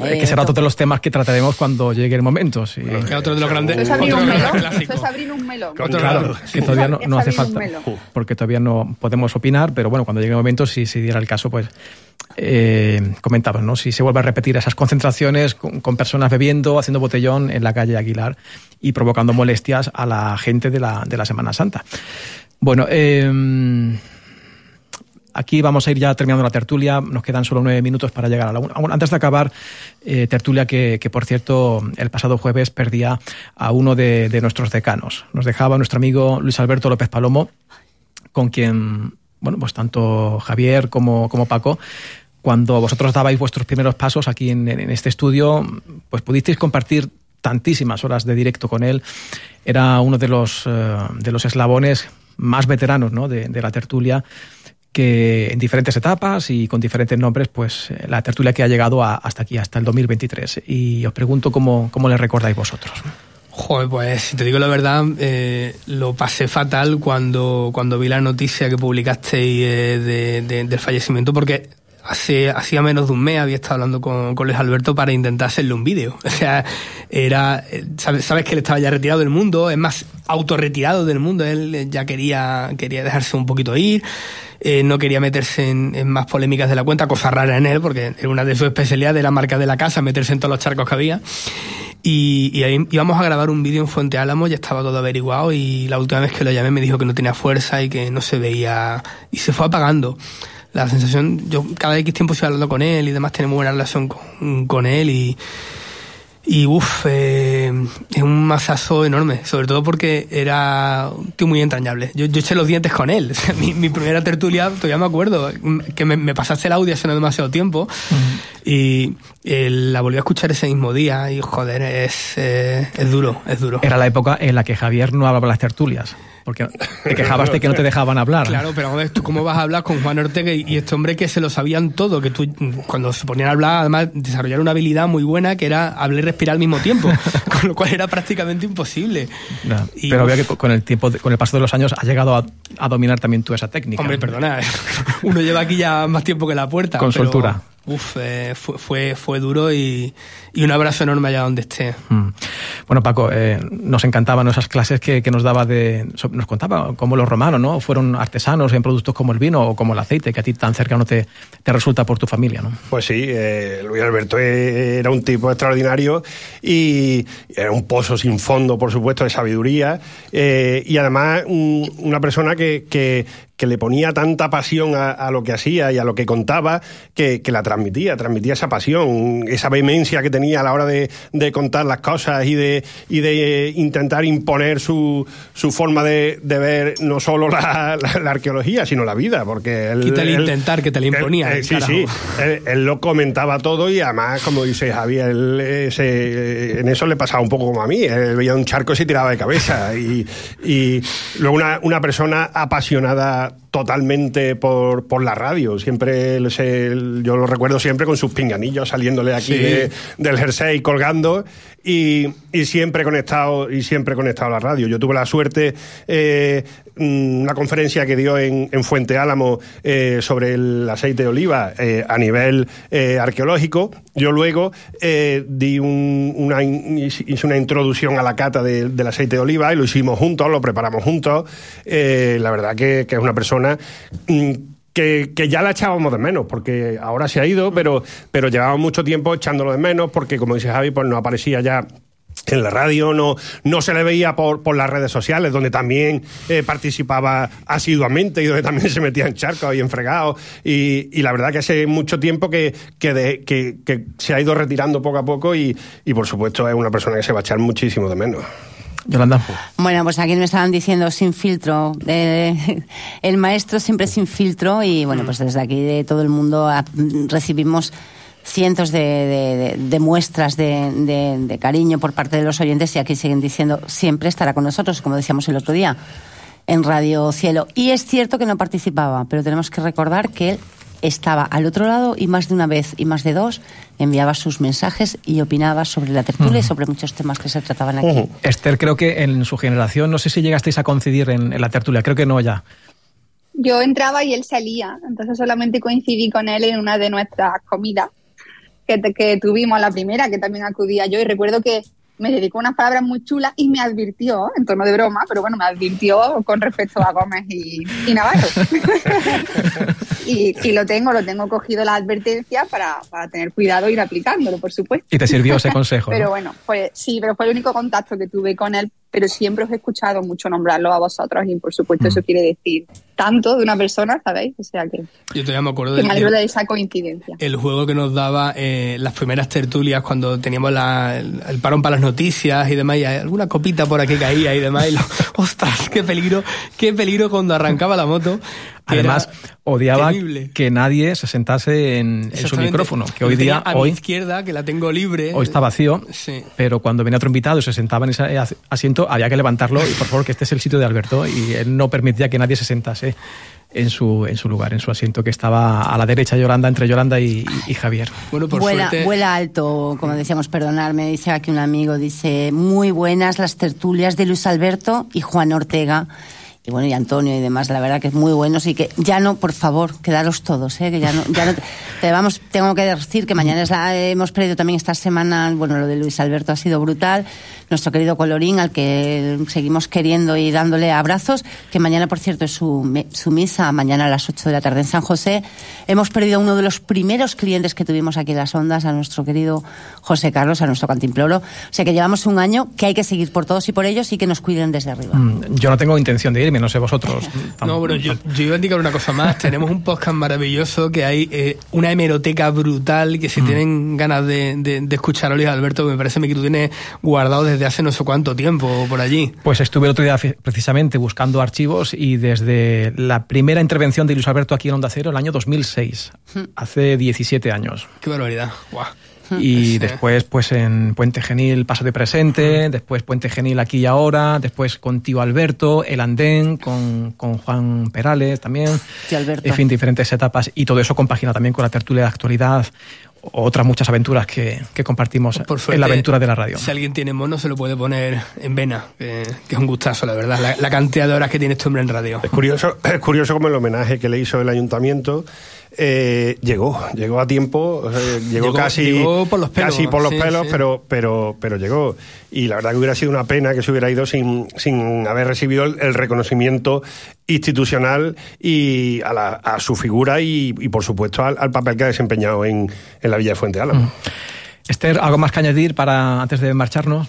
eh, que será otro de los temas que trataremos cuando llegue el momento. sí. Que otro de los grandes. Eso es abrir un melón. Eso es abrir un melón. Claro, que todavía no, Es no hace falta, porque todavía no podemos opinar, pero bueno, cuando llegue el momento, si se diera el caso, pues eh, comentaba, ¿no? Si se vuelve a repetir esas concentraciones con, con personas bebiendo, haciendo botellón en la calle Aguilar y provocando molestias a la gente de la, de la Semana Santa. Bueno, eh, Aquí vamos a ir ya terminando la tertulia. Nos quedan solo nueve minutos para llegar a la una. Antes de acabar, eh, tertulia que, que, por cierto, el pasado jueves perdía a uno de, nuestros decanos. Nos dejaba nuestro amigo Luis Alberto López Palomo, con quien, bueno, pues tanto Javier como, como Paco, cuando vosotros dabais vuestros primeros pasos aquí en, este estudio, pues pudisteis compartir tantísimas horas de directo con él. Era uno de los, eh, de los eslabones más veteranos ¿no? de la tertulia que en diferentes etapas y con diferentes nombres, pues eh, la tertulia que ha llegado a, hasta aquí, hasta el 2023. Y os pregunto cómo, cómo le recordáis vosotros. Joder, pues si te digo la verdad, eh, lo pasé fatal cuando, cuando vi la noticia que publicasteis eh, de, de, del fallecimiento, porque hace hacía menos de un mes había estado hablando con, con Luis Alberto para intentar hacerle un vídeo. O sea, era, eh, sabes, sabes que él estaba ya retirado del mundo, es más, autorretirado del mundo, él ya quería, quería dejarse un poquito ir. Eh, no quería meterse en, más polémicas de la cuenta, cosa rara en él, porque era una de sus especialidades, la marca de la casa, meterse en todos los charcos que había. Y, y íbamos a grabar un vídeo en Fuente Álamo, ya estaba todo averiguado y la última vez que lo llamé me dijo que no tenía fuerza y que no se veía y se fue apagando. La sensación, yo cada X tiempo estoy hablando con él y demás, tenemos buena relación con, con él y, y uff, eh, es un masazo enorme, sobre todo porque era un tío muy entrañable. Yo, yo eché los dientes con él. O sea, mi, mi, primera tertulia, todavía me acuerdo, que me, me pasaste el audio hace no demasiado tiempo uh -huh. y eh, la volví a escuchar ese mismo día y joder, es, eh, es duro, es duro. Era la época en la que Javier no hablaba las tertulias. Porque te quejabas de que no te dejaban hablar. Claro, pero ver, ¿tú cómo vas a hablar con Juan Ortega y, este hombre que se lo sabían todo? Que tú, cuando se ponían a hablar, además, desarrollaron una habilidad muy buena que era hablar y respirar al mismo tiempo, con lo cual era prácticamente imposible. No, y, pero veo que con el tiempo, con el paso de los años, has llegado a, a dominar también tú esa técnica. Hombre, perdona, uno lleva aquí ya más tiempo que la puerta. Con soltura. Uf, eh, fue, fue, fue, duro y, y, un abrazo enorme allá donde esté. Mm. Bueno, Paco, eh, nos encantaban esas clases que, que, nos daba de. Nos contaba cómo los romanos ¿no? fueron artesanos en productos como el vino o como el aceite, que a ti tan cercano te, te resulta por tu familia, ¿no? Pues sí, eh, Luis Alberto era un tipo extraordinario y era un pozo sin fondo, por supuesto, de sabiduría eh, y además un, una persona que, que, que le ponía tanta pasión a, a, lo que hacía y a lo que contaba que, que, la transmitía, transmitía esa pasión, esa vehemencia que tenía a la hora de, de contar las cosas y de, y de intentar imponer su, su forma de, de, ver no solo la, la, la, arqueología, sino la vida, porque él... Él, intentar que te le imponía. Él, eh, sí, sí, él, él, lo comentaba todo y además, como dice Javier, él, se, en eso le pasaba un poco como a mí, él veía un charco y se tiraba de cabeza y, y luego una, una persona apasionada totalmente por, por la radio. Siempre se, yo lo recuerdo siempre con sus pinganillos saliéndole aquí sí. de, del jersey colgando y, y, siempre conectado y siempre conectado a la radio. Yo tuve la suerte eh, una conferencia que dio en, en Fuente Álamo eh, sobre el aceite de oliva eh, a nivel eh, arqueológico. Yo luego eh, di un, una, hice una introducción a la cata de, del aceite de oliva y lo hicimos juntos, lo preparamos juntos. La verdad que, que es una persona mm, que, que, ya la echábamos de menos, porque ahora se ha ido, pero, pero llevábamos mucho tiempo echándolo de menos, porque como dice Javi, pues no aparecía ya en la radio, no, no se le veía por, por las redes sociales, donde también eh, participaba asiduamente y donde también se metía en charcos y en fregados. Y, y la verdad que hace mucho tiempo que, que, de, que, que se ha ido retirando poco a poco y, y, por supuesto, es una persona que se va a echar muchísimo de menos. Yolanda. Bueno, pues aquí me estaban diciendo sin filtro. Eh, el maestro siempre sin filtro y bueno, pues desde aquí de todo el mundo recibimos cientos de, muestras de, cariño por parte de los oyentes y aquí siguen diciendo siempre estará con nosotros, como decíamos el otro día, en Radio Cielo. Y es cierto que no participaba, pero tenemos que recordar que él estaba al otro lado y más de una vez y más de dos enviaba sus mensajes y opinaba sobre la tertulia y sobre muchos temas que se trataban aquí. Esther, creo que en su generación, no sé si llegasteis a coincidir en, en la tertulia, creo que no ya. Yo entraba y él salía, entonces solamente coincidí con él en una de nuestras comidas que, que tuvimos, la primera, que también acudía yo, y recuerdo que me dedicó unas palabras muy chulas y me advirtió, en tono de broma, pero bueno, me advirtió con respecto a Gómez y, y Navarro. y, y lo tengo, lo tengo cogido la advertencia para, para tener cuidado e ir aplicándolo, por supuesto. Y te sirvió ese consejo. Pero ¿no? bueno, pues sí, pero fue el único contacto que tuve con él, pero siempre os he escuchado mucho nombrarlo a vosotros y por supuesto Mm. eso quiere decir tanto de una persona, ¿sabéis? O sea que, Yo todavía me acuerdo que del me de esa coincidencia. el juego que nos daba eh, las primeras tertulias cuando teníamos la- el, el parón para las noticias y demás, y alguna copita por aquí caía y demás, y lo, ostras, qué peligro, qué peligro cuando arrancaba la moto. Además, odiaba temible. que nadie se sentase en, en su micrófono, que hoy día, a mi hoy, izquierda, que la tengo libre. hoy está vacío, Sí. pero cuando venía otro invitado y se sentaba en ese as- había que levantarlo y por favor que este es el sitio de Alberto y él no permitía que nadie se sentase en su, en su lugar, en su asiento, que estaba a la derecha de Yolanda, entre Yolanda y, Javier. Bueno, vuela, vuela alto, como decíamos, perdonarme, dice aquí un amigo, dice, muy buenas las tertulias de Luis Alberto y Juan Ortega. Y bueno, y Antonio y demás, la verdad que es muy buenos y que ya no, por favor, quedaros todos, ¿eh? que ya no, ya no te vamos, tengo que decir que mañana es la, hemos perdido también esta semana, bueno, lo de Luis Alberto ha sido brutal, nuestro querido Colorín, al que seguimos queriendo y dándole abrazos, que mañana, por cierto, es su, me- su misa, mañana a las 8 de la tarde en San José. Hemos perdido a uno de los primeros clientes que tuvimos aquí en las ondas, a nuestro querido José Carlos, a nuestro cantimploro. O sea que llevamos un año que hay que seguir por todos y por ellos y que nos cuiden desde arriba. Mm, Yo no tengo intención de irme, no sé vosotros. No, bueno, yo, yo iba a indicar una cosa más. Tenemos un podcast maravilloso que hay eh, una hemeroteca brutal que si tienen ganas de, de- de escuchar a Luis Alberto, me parece que tú tienes guardado desde hace no sé cuánto tiempo por allí. Pues estuve el otro día precisamente buscando archivos y desde la primera intervención de Luis Alberto aquí en Onda Cero, el año 2006, hace 17 años. Qué barbaridad. Guau. Y Sí. después, pues en Puente Genil, paso de presente, después Puente Genil aquí y ahora, después con Tío Alberto, El Andén, con, con Juan Perales también. Tío Alberto. En fin, diferentes etapas. Y todo eso compagina también con la tertulia de actualidad, otras muchas aventuras que, que compartimos Por en la aventura de la radio. Si alguien tiene mono, se lo puede poner en vena, que, que es un gustazo, la verdad. La, la cantidad de horas que tiene este hombre en radio. Es curioso, es curioso como el homenaje que le hizo el ayuntamiento eh, llegó, llegó a tiempo, o sea, llegó, Llegó- casi llegó por los pelos, casi por los sí, pelos, sí. pero pero pero llegó y la verdad que hubiera sido una pena que se hubiera ido sin, sin haber recibido el, el reconocimiento institucional y a, la- a su figura y, y, por supuesto al, al papel que ha desempeñado en, en la Villa de Fuente Álamo. Esther, ¿algo más que añadir para antes de marcharnos?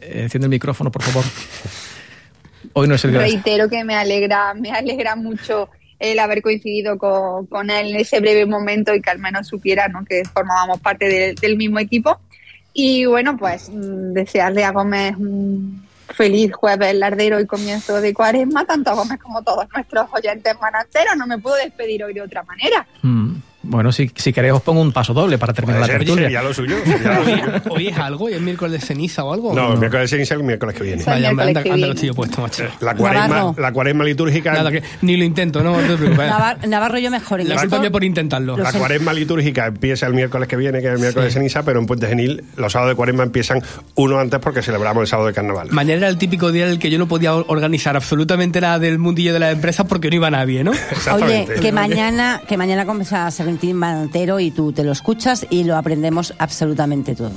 Eh, enciende el micrófono, por favor. Hoy no es el Reitero que me alegra, me alegra mucho el haber coincidido con, con él en ese breve momento y que al menos supiera ¿no? que formábamos parte de- del mismo equipo. Y bueno, pues mm, desearle a Gómez un feliz jueves lardero y comienzo de cuaresma, tanto a Gómez como a todos nuestros oyentes mananteros. No me puedo despedir hoy de otra manera. Mm, Bueno, si, si queréis os pongo un paso doble para terminar la ser, tertulia. sería lo suyo, sería lo suyo. ¿Hoy es algo? ¿Hoy es miércoles de ceniza o algo? No, el miércoles de ceniza el miércoles que viene. Vaya, anda, anda viene. lo estoy yo puesto, macho. La cuaresma, la cuaresma litúrgica Nada, que ni lo intento, no, no te preocupes. Navar- Navarro yo mejor La culpa mía por intentarlo. Lo La cuaresma litúrgica empieza el miércoles que viene, que es el miércoles Sí. de ceniza, pero en Puente Genil los sábados de cuaresma empiezan uno antes porque celebramos el sábado de carnaval. Mañana era el típico día en el que yo no podía or- organizar absolutamente nada del mundillo de las empresas porque no iba nadie, ¿no? Oye, que mañana, que mañana comienza a Serventín Manantero y tú te lo escuchas y lo aprendemos absolutamente todo.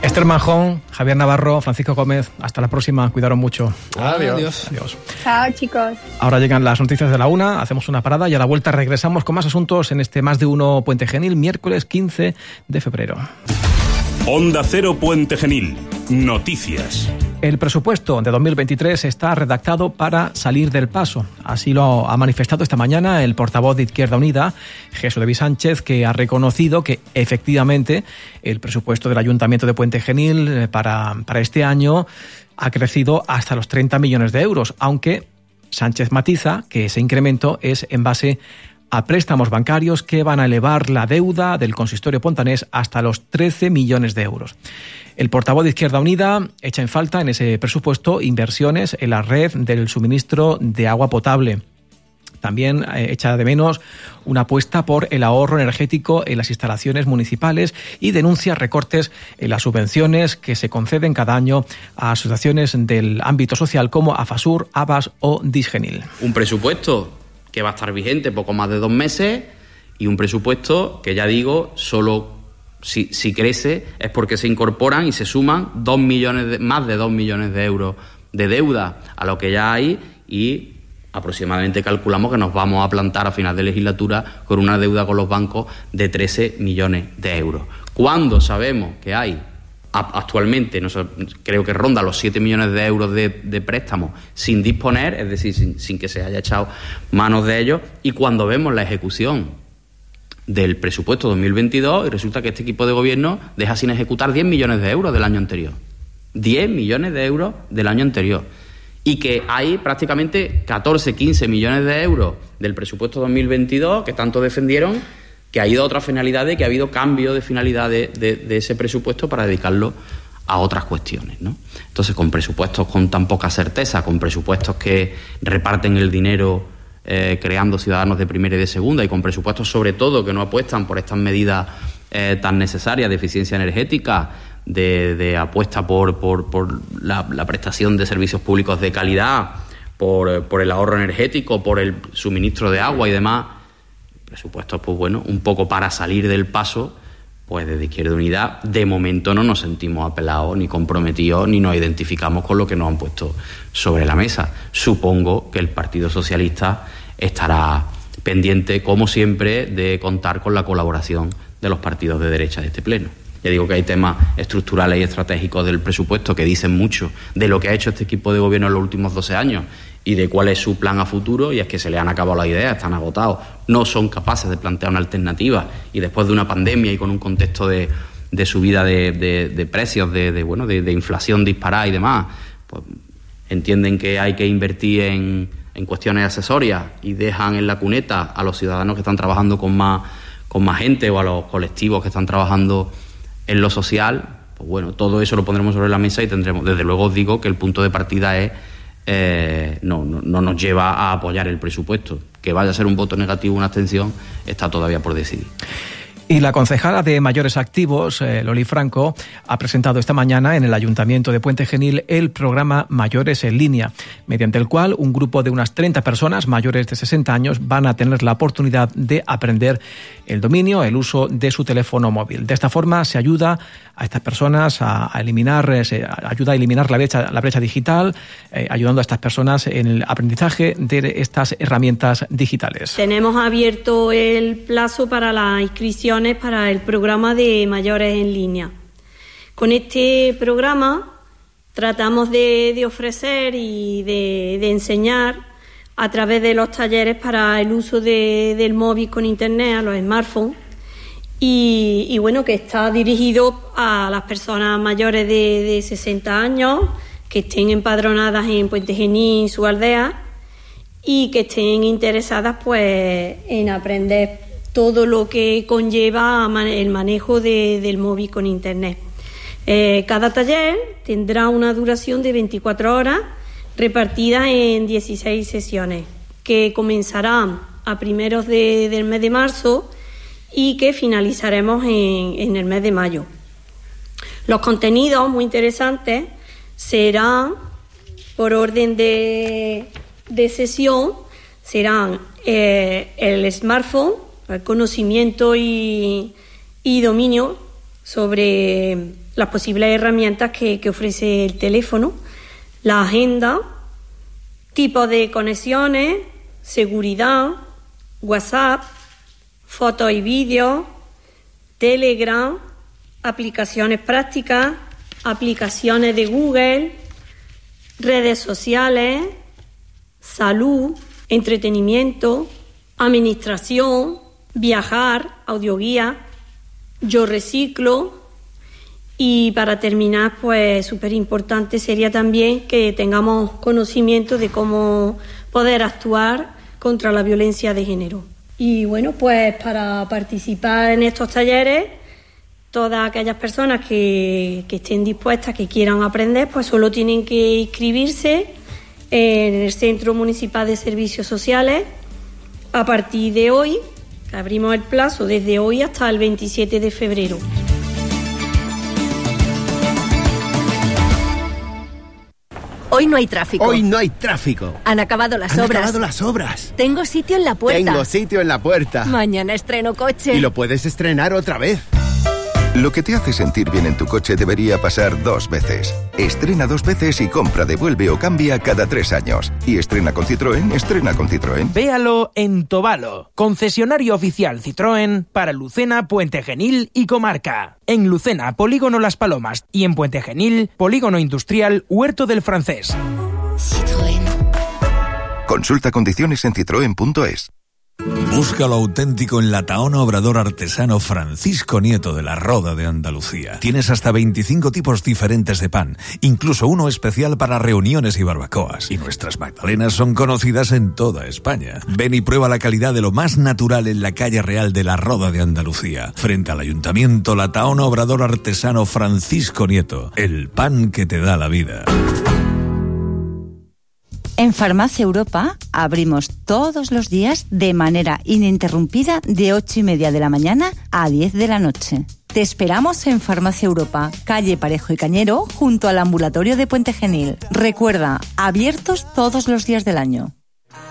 Esther Manjón, Javier Navarro, Francisco Gómez, hasta la próxima, cuidaros mucho. Adiós. Adiós. Chao, chicos. Ahora llegan las noticias de la una, hacemos una parada y a la vuelta regresamos con más asuntos en este Más de Uno Puente Genil, miércoles 15 de febrero. Onda Cero Puente Genil. Noticias. El presupuesto de 2023 está redactado para salir del paso. Así lo ha manifestado esta mañana el portavoz de Izquierda Unida, Jesús de Sánchez, que ha reconocido que efectivamente el presupuesto del Ayuntamiento de Puente Genil eh, para, para este año ha crecido hasta los 30 millones de euros, aunque Sánchez matiza que ese incremento es en base a préstamos bancarios que van a elevar la deuda del consistorio pontanés hasta los 13 millones de euros. El portavoz de Izquierda Unida echa en falta en ese presupuesto inversiones en la red del suministro de agua potable. También eh, echa de menos una apuesta por el ahorro energético en las instalaciones municipales y denuncia recortes en las subvenciones que se conceden cada año a asociaciones del ámbito social como AFASUR, ABAS o Disgenil. Un presupuesto que va a estar vigente poco más de dos meses y un presupuesto que ya digo, solo si, crece es porque se incorporan y se suman dos millones más de dos millones de euros de deuda a lo que ya hay y aproximadamente calculamos que nos vamos a plantar a final de legislatura con una deuda con los bancos de 13 millones de euros. Cuando sabemos que hay actualmente, no creo que ronda los 7 millones de euros de, préstamos sin disponer, es decir, sin, sin, que se haya echado manos de ellos, y cuando vemos la ejecución del presupuesto 2022 y resulta que este equipo de gobierno deja sin ejecutar 10 millones de euros del año anterior. 10 millones de euros del año anterior y que hay prácticamente 14, 15 millones de euros del presupuesto 2022 que tanto defendieron, que ha ido a otras finalidades, que ha habido cambio de finalidades de, ese presupuesto para dedicarlo a otras cuestiones. ¿no? Entonces, con presupuestos con tan poca certeza, con presupuestos que reparten el dinero eh, creando ciudadanos de primera y de segunda, y con presupuestos sobre todo que no apuestan por estas medidas eh, tan necesarias de eficiencia energética, de, apuesta por, por, la, prestación de servicios públicos de calidad, por, el ahorro energético, por el suministro de agua y demás, presupuestos, pues bueno, un poco para salir del paso, pues desde Izquierda Unidad, de momento no nos sentimos apelados, ni comprometidos, ni nos identificamos con lo que nos han puesto sobre la mesa. Supongo que el Partido Socialista estará pendiente, como siempre, de contar con la colaboración de los partidos de derecha de este Pleno. Ya digo que hay temas estructurales y estratégicos del presupuesto que dicen mucho de lo que ha hecho este equipo de gobierno en los últimos 12 años y de cuál es su plan a futuro, y es que se le han acabado las ideas, están agotados, no son capaces de plantear una alternativa, y después de una pandemia y con un contexto de, subida de, precios, de, bueno, de, inflación disparada y demás, pues entienden que hay que invertir en, en cuestiones accesorias y dejan en la cuneta a los ciudadanos que están trabajando con más, con más gente o a los colectivos que están trabajando en lo social, pues bueno, todo eso lo pondremos sobre la mesa y tendremos, desde luego os digo que el punto de partida es, eh, no, no, no nos lleva a apoyar el presupuesto. Que vaya a ser un voto negativo, una abstención, está todavía por decidir. Y la concejala de Mayores Activos, eh, Loli Franco, ha presentado esta mañana en el Ayuntamiento de Puente Genil el programa Mayores en línea, mediante el cual un grupo de unas 30 personas mayores de 60 años van a tener la oportunidad de aprender el dominio, el uso de su teléfono móvil. De esta forma se ayuda a estas personas a, eliminar, eh, se ayuda a eliminar la brecha, la brecha digital, eh, ayudando a estas personas en el aprendizaje de estas herramientas digitales. Tenemos abierto el plazo para la inscripción para el programa de mayores en línea. Con este programa tratamos de, ofrecer y de, enseñar a través de los talleres para el uso del móvil con internet, a los smartphones, y, bueno, que está dirigido a las personas mayores de, 60 años que estén empadronadas en Puente Genil, su aldea, y que estén interesadas pues en aprender todo lo que conlleva el manejo del móvil con Internet. Eh, cada taller tendrá una duración de 24 horas repartida en 16 sesiones que comenzarán a primeros del mes de marzo y que finalizaremos en, el mes de mayo. Los contenidos muy interesantes serán, por orden de, sesión, serán eh, el smartphone, conocimiento y, dominio sobre las posibles herramientas que, ofrece el teléfono, la agenda, tipo de conexiones, seguridad, WhatsApp, fotos y vídeos, Telegram, aplicaciones prácticas, aplicaciones de Google, redes sociales, salud, entretenimiento, administración, viajar, audioguía, yo reciclo y para terminar, pues súper importante sería también que tengamos conocimiento de cómo poder actuar contra la violencia de género. Y bueno, pues para participar en estos talleres, todas aquellas personas que, que estén dispuestas, que quieran aprender, pues solo tienen que inscribirse en el Centro Municipal de Servicios Sociales a partir de hoy, abrimos el plazo desde hoy hasta el 27 de febrero. Hoy no hay tráfico. Hoy no hay tráfico. Han acabado las Han obras. acabado las obras. Tengo sitio en la puerta. Tengo sitio en la puerta. Mañana estreno coche. Y lo puedes estrenar otra vez. Lo que te hace sentir bien en tu coche debería pasar dos veces. Estrena dos veces y compra, devuelve o cambia cada tres años. Y estrena con Citroën, estrena con Citroën. Véalo en Tobalo, concesionario oficial Citroën para Lucena, Puente Genil y Comarca. En Lucena, Polígono Las Palomas y en Puente Genil, Polígono Industrial Huerto del Francés. Consulta condiciones en citroen.es. Busca lo auténtico en la Taona Obrador Artesano Francisco Nieto de la Roda de Andalucía. Tienes hasta 25 tipos diferentes de pan, incluso uno especial para reuniones y barbacoas. Y nuestras magdalenas son conocidas en toda España. Ven y prueba la calidad de lo más natural en la calle real de la Roda de Andalucía. Frente al Ayuntamiento, la Taona Obrador Artesano Francisco Nieto. El pan que te da la vida. En Farmacia Europa abrimos todos los días de manera ininterrumpida de 8 y media de la mañana a 10 de la noche. Te esperamos en Farmacia Europa, calle Parejo y Cañero, junto al ambulatorio de Puente Genil. Recuerda, abiertos todos los días del año.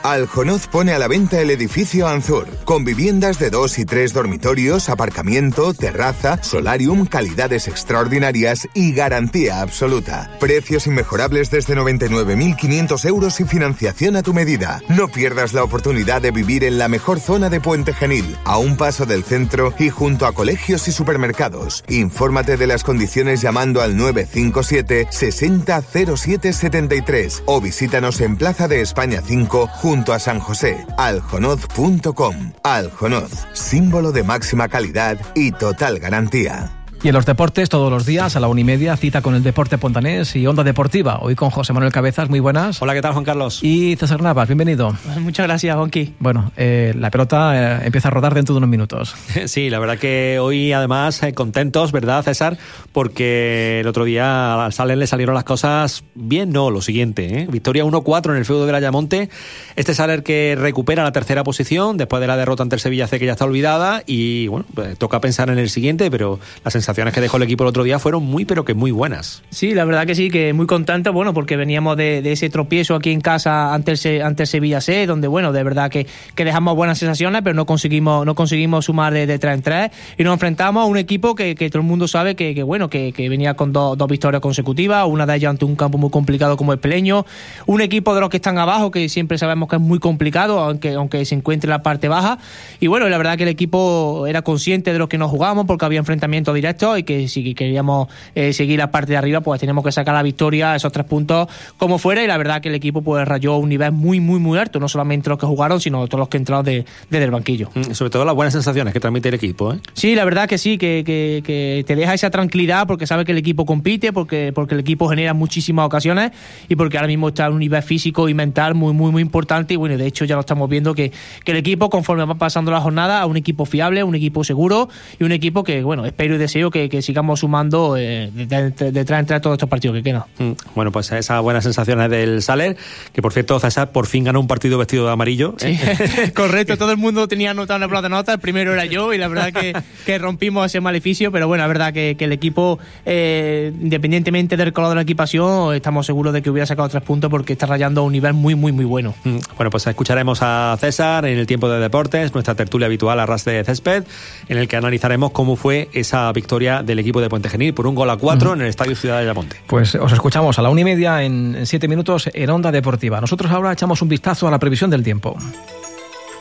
Aljonoz pone a la venta el edificio Anzur, con viviendas de dos y tres dormitorios, aparcamiento, terraza, solarium, calidades extraordinarias y garantía absoluta. Precios inmejorables desde 99.500 euros y financiación a tu medida. No pierdas la oportunidad de vivir en la mejor zona de Puente Genil, a un paso del centro y junto a colegios y supermercados. Infórmate de las condiciones llamando al 957 600773 o visítanos en Plaza de España 5 junto a San José. Aljonoz.com. Aljonoz, símbolo de máxima calidad y total garantía. Y en los deportes, todos los días, a la una y media, cita con el Deporte Pontanés y Onda Deportiva. Hoy con José Manuel Cabezas, muy buenas. Hola, ¿qué tal, Juan Carlos? Y César Navas, bienvenido. Muchas gracias, Juanqui. Bueno, eh, la pelota eh, empieza a rodar dentro de unos minutos. Sí, la verdad que hoy, además, eh, contentos, ¿verdad, César? Porque el otro día al Salen le salieron las cosas bien, no, lo siguiente, ¿eh? Victoria 1-4 en el feudo de la Ayamonte. Este Saler que recupera la tercera posición después de la derrota ante el Sevilla C, que ya está olvidada. Y bueno, pues, toca pensar en el siguiente, pero las sensaciones que dejó el equipo el otro día fueron muy, pero que muy buenas. Sí, la verdad que sí, que muy contento, bueno, porque veníamos de, ese tropiezo aquí en casa ante el, ante Sevilla C, donde, bueno, de verdad que, que dejamos buenas sensaciones, pero no conseguimos no conseguimos sumar de, de 3 en 3 y nos enfrentamos a un equipo que, todo el mundo sabe que, bueno, que, venía con dos, dos victorias consecutivas, una de ellas ante un campo muy complicado como el Peleño, un equipo de los que están abajo, que siempre sabemos que es muy complicado, aunque, aunque se encuentre en la parte baja, y bueno, la verdad que el equipo era consciente de lo que nos jugábamos, porque había enfrentamientos directos y que si queríamos eh, seguir la parte de arriba, pues teníamos que sacar la victoria, esos tres puntos como fuera, y la verdad que el equipo pues rayó un nivel muy, muy, muy alto, no solamente los que jugaron, sino todos los que entraron de- desde el banquillo. Mm, Sobre todo las buenas sensaciones que transmite el equipo, ¿eh? Sí, la verdad que sí, que, que- que te deja esa tranquilidad porque sabe que el equipo compite, porque, porque el equipo genera muchísimas ocasiones y porque ahora mismo está en un nivel físico y mental muy, muy, muy importante. Y bueno, de hecho ya lo estamos viendo que, que el equipo, conforme va pasando la jornada, a un equipo fiable, un equipo seguro y un equipo que, bueno, espero y deseo que, que sigamos sumando eh, detrás de, de, de, de todos estos partidos que quedan. Mm, Bueno, pues esas buenas sensaciones del Saler, que por cierto, César por fin ganó un partido vestido de amarillo. ¿eh? Correcto, todo el mundo tenía anotado blog de notas, el primero era yo y la verdad que, que rompimos ese maleficio, pero bueno, la verdad que, que el equipo, eh, independientemente del color de la equipación, estamos seguros de que hubiera sacado tres puntos porque está rayando a un nivel muy, muy, muy bueno. Mm, Bueno, pues escucharemos a César en el tiempo de deportes, nuestra tertulia habitual a ras de césped, en el que analizaremos cómo fue esa victoria del equipo de Puente Genil por un gol a cuatro en el Estadio Ciudad de Ayamonte. Pues os escuchamos a la una y media en en siete minutos en Onda Deportiva. Nosotros ahora echamos un vistazo a la previsión del tiempo.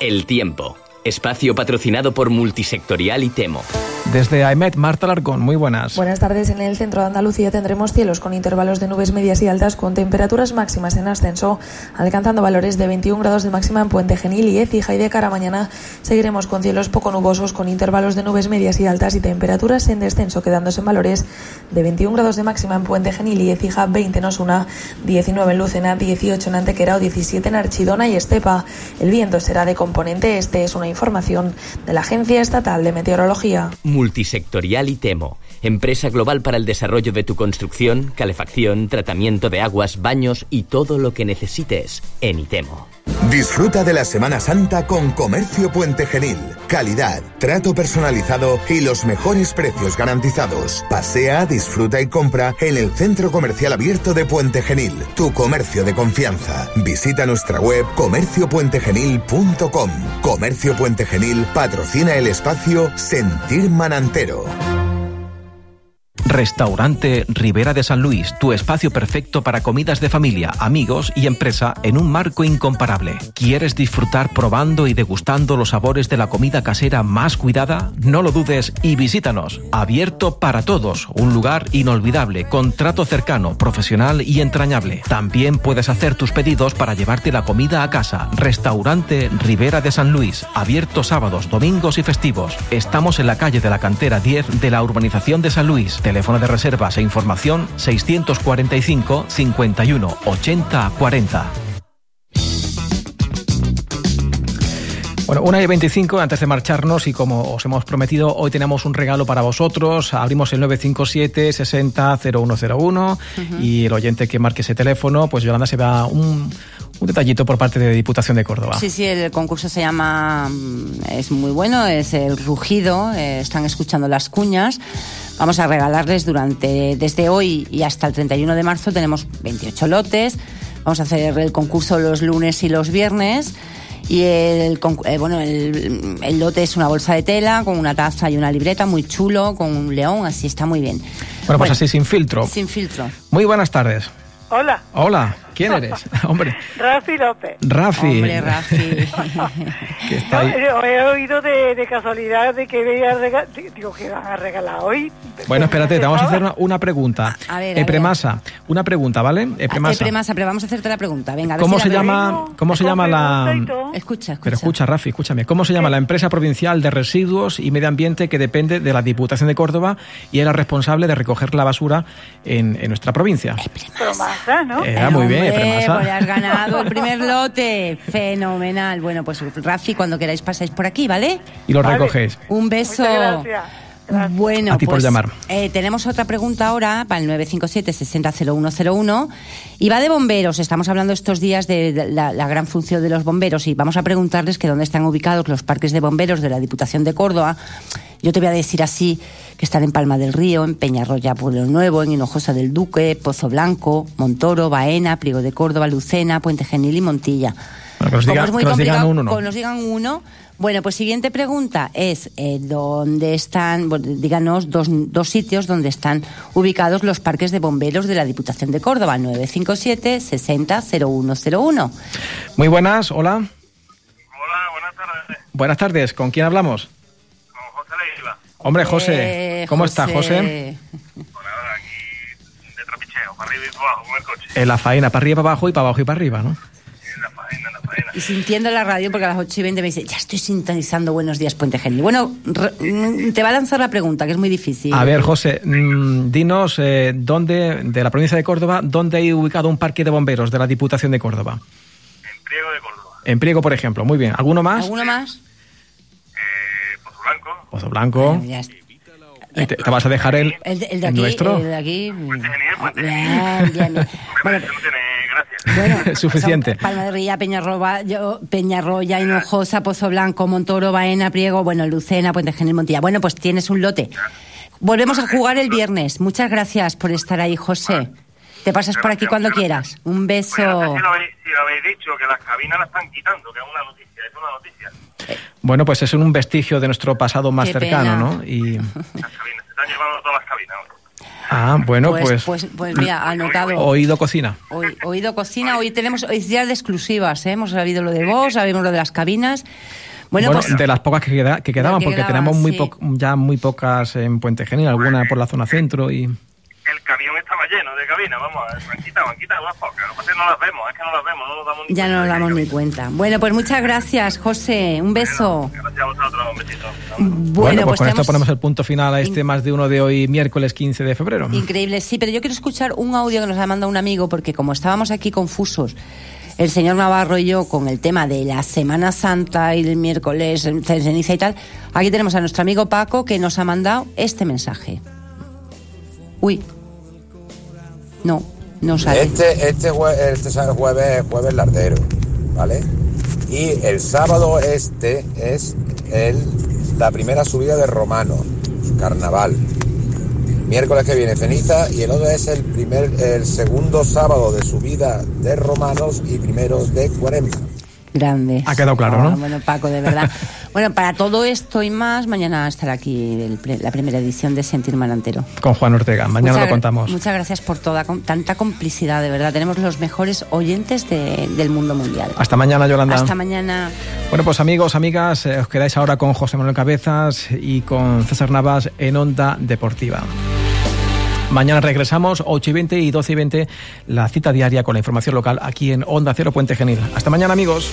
El tiempo. Espacio patrocinado por Multisectorial y Temo. Desde AEMET, Marta Larcón, muy buenas. Buenas tardes. En el centro de Andalucía tendremos cielos con intervalos de nubes medias y altas con temperaturas máximas en ascenso, alcanzando valores de 21 grados de máxima en Puente Genil y Écija. Y de cara a mañana seguiremos con cielos poco nubosos con intervalos de nubes medias y altas y temperaturas en descenso, quedándose en valores de 21 grados de máxima en Puente Genil y Écija, 20 en Osuna, 19 en Lucena, 18 en Antequera o 17 en Archidona y Estepa. El viento será de componente este, es una información de la Agencia Estatal de Meteorología. Multisectorial y Temo. Empresa global para el desarrollo de tu construcción, calefacción, tratamiento de aguas, baños y todo lo que necesites en Itemo. Disfruta de la Semana Santa con Comercio Puente Genil. Calidad, trato personalizado y los mejores precios garantizados. Pasea, disfruta y compra en el Centro Comercial Abierto de Puente Genil, tu comercio de confianza. Visita nuestra web comerciopuentegenil.com. Comercio Puente Genil patrocina el espacio Sentir Manantero. Restaurante Ribera de San Luis, tu espacio perfecto para comidas de familia, amigos y empresa en un marco incomparable. ¿Quieres disfrutar probando y degustando los sabores de la comida casera más cuidada? No lo dudes y visítanos. Abierto para todos, un lugar inolvidable, con trato cercano, profesional y entrañable. También puedes hacer tus pedidos para llevarte la comida a casa. Restaurante Ribera de San Luis, abierto sábados, domingos y festivos. Estamos en la calle de la Cantera 10 de la urbanización de San Luis. Teléfono de reservas e información 645 51 80 40. Bueno, una y 25 antes de marcharnos y como os hemos prometido, hoy tenemos un regalo para vosotros. Abrimos el 957 60 0101 y el oyente que marque ese teléfono, pues Yolanda se va un, un detallito por parte de Diputación de Córdoba. Sí, sí, el concurso se llama, mm, es muy bueno, es el rugido, eh, están escuchando las cuñas. Vamos a regalarles durante, desde hoy y hasta el 31 de marzo, tenemos 28 lotes. Vamos a hacer el concurso los lunes y los viernes. Y el, concu- eh, bueno, el, el lote es una bolsa de tela con una taza y una libreta muy chulo, con un león, así está muy bien. Bueno, pues así sin filtro. Sin filtro. Muy buenas tardes. Hola, Hola, ¿quién eres? Hombre, Rafi López. Rafi. Hombre, Rafi. que está ahí. eh, he oído de, de casualidad de que veía rega- digo que van a regalar hoy. Bueno, espérate, te vamos a hacer una, una pregunta. A ver, a Epremasa, una pregunta, ¿vale? Epremasa. Premasa, pero vamos a hacerte la pregunta. Venga, a ver ¿Cómo si se la llama, cómo se llama la Escucha, escucha. Pero escucha, Rafi, escúchame. ¿Cómo se llama la empresa provincial de residuos y medio ambiente que depende de la Diputación de Córdoba y era responsable de recoger la basura en, en nuestra provincia? Promasa, ¿no? Era muy bien, Hombre, Epremasa. pues has ganado el primer lote. Fenomenal. Bueno, pues Rafi, cuando queráis pasáis por aquí, ¿vale? Y lo recogéis. Un beso. Muchas gracias. Bueno, A ti por pues, llamar. eh, tenemos otra pregunta ahora para el 957-600101 y va de bomberos. Estamos hablando estos días de, de la, la gran función de los bomberos y vamos a preguntarles que dónde están ubicados los parques de bomberos de la Diputación de Córdoba. Yo te voy a decir así que están en Palma del Río, en Peñarroya, Pueblo Nuevo, en Hinojosa del Duque, Pozo Blanco, Montoro, Baena, Pliego de Córdoba, Lucena, Puente Genil y Montilla. Bueno, que nos Como diga- es muy que nos digan complicado, uno, ¿no? que nos digan uno. Bueno, pues siguiente pregunta es eh, dónde están, bueno, díganos dos, dos sitios donde están ubicados los parques de bomberos de la Diputación de Córdoba, 957 60 0101. Muy buenas, hola. Hola, buenas tardes. Buenas tardes, ¿con quién hablamos? José. Hombre, José, Eh, ¿cómo está José? En la faena, para arriba, para abajo y para abajo y para arriba, ¿no? Y sintiendo la radio, porque a las 8 y 20 me dice, ya estoy sintonizando Buenos Días Puente Genil. Bueno, mm, te va a lanzar la pregunta, que es muy difícil. A ver, José, mm, dinos eh, dónde, de la provincia de Córdoba, dónde hay ubicado un parque de bomberos de la Diputación de Córdoba. En Priego de Córdoba. En Priego, por ejemplo. Muy bien. ¿Alguno más? ¿Alguno más? Pozo Blanco. Ya está. ¿Y te, te vas a dejar el, El de, el de el aquí, nuestro? el de aquí. Bueno, suficiente. Palma de Ría, Peñarroba, yo, Peñarroya, Hinojosa, Pozo Blanco, Montoro, Baena, Priego, bueno, Lucena, Puente Genil, Montilla. Bueno, pues tienes un lote. Volvemos a jugar el viernes. Muchas gracias por estar ahí, José. Te pasas por aquí cuando quieras. Un beso. Si lo, habéis, si lo habéis dicho, que las cabinas las están quitando, que es una noticia, es una noticia. Bueno, pues es un vestigio de nuestro pasado más Qué cercano, pena. ¿no? Y, Se están llevando todas las cabinas. ah, bueno, pues, pues, pues, pues mira, anotado. oído cocina. Hoy, oído cocina, hoy tenemos hoy es día de exclusivas, ¿eh? hemos sabido lo del voz, sabemos lo de las cabinas. Bueno, Bueno, pues de las pocas que, queda- que quedaban, que porque quedaban, tenemos muy sí. po- ya muy pocas en Puente Genil, alguna por la zona centro y... Estaba lleno de cabinas, vamos, a ver, han quitado, han quitado las pocas. Lo que pasa es que no las vemos, es que no las vemos, no nos damos ni ya no cuenta nos damos ni cuenta. Bueno, pues muchas gracias, José. Un beso. cabinas. Gracias a vosotros, un besito. Bueno, Bueno, pues, pues con esto ponemos el punto final a este más de uno de hoy, miércoles 15 de febrero. Increíble, sí, pero yo quiero escuchar un audio que nos ha mandado un amigo, porque como estábamos aquí confusos, el señor Navarro y yo, con el tema de la Semana Santa y el miércoles, el ceniza y tal, aquí tenemos a nuestro amigo Paco que nos ha mandado este mensaje. Uy. No, no sale. Este, este, jue- este jueves es jueves lardero, ¿vale? Y el sábado este es el, la primera subida de Romano, carnaval. Miércoles que viene ceniza y el otro es el primer, el segundo sábado de subida de romanos y primero de cuaresma. Grande. Ha quedado claro, ¿no? Bueno, Paco, de verdad. bueno, para todo esto y más, mañana estará aquí el pre- la primera edición de Sentir Manantero. Con Juan Ortega. Mañana Muchas lo contamos. Muchas gracias por toda con- tanta complicidad, de verdad. Tenemos los mejores oyentes de- del mundo mundial. Hasta mañana, Yolanda. Hasta mañana. Bueno, pues amigos, amigas, eh, os quedáis ahora con José Manuel Cabezas y con César Navas en Onda Deportiva. Mañana regresamos, 8 y 20 y 12 y 20, la cita diaria con la información local aquí en Onda Cero Puente Genil. Hasta mañana, amigos.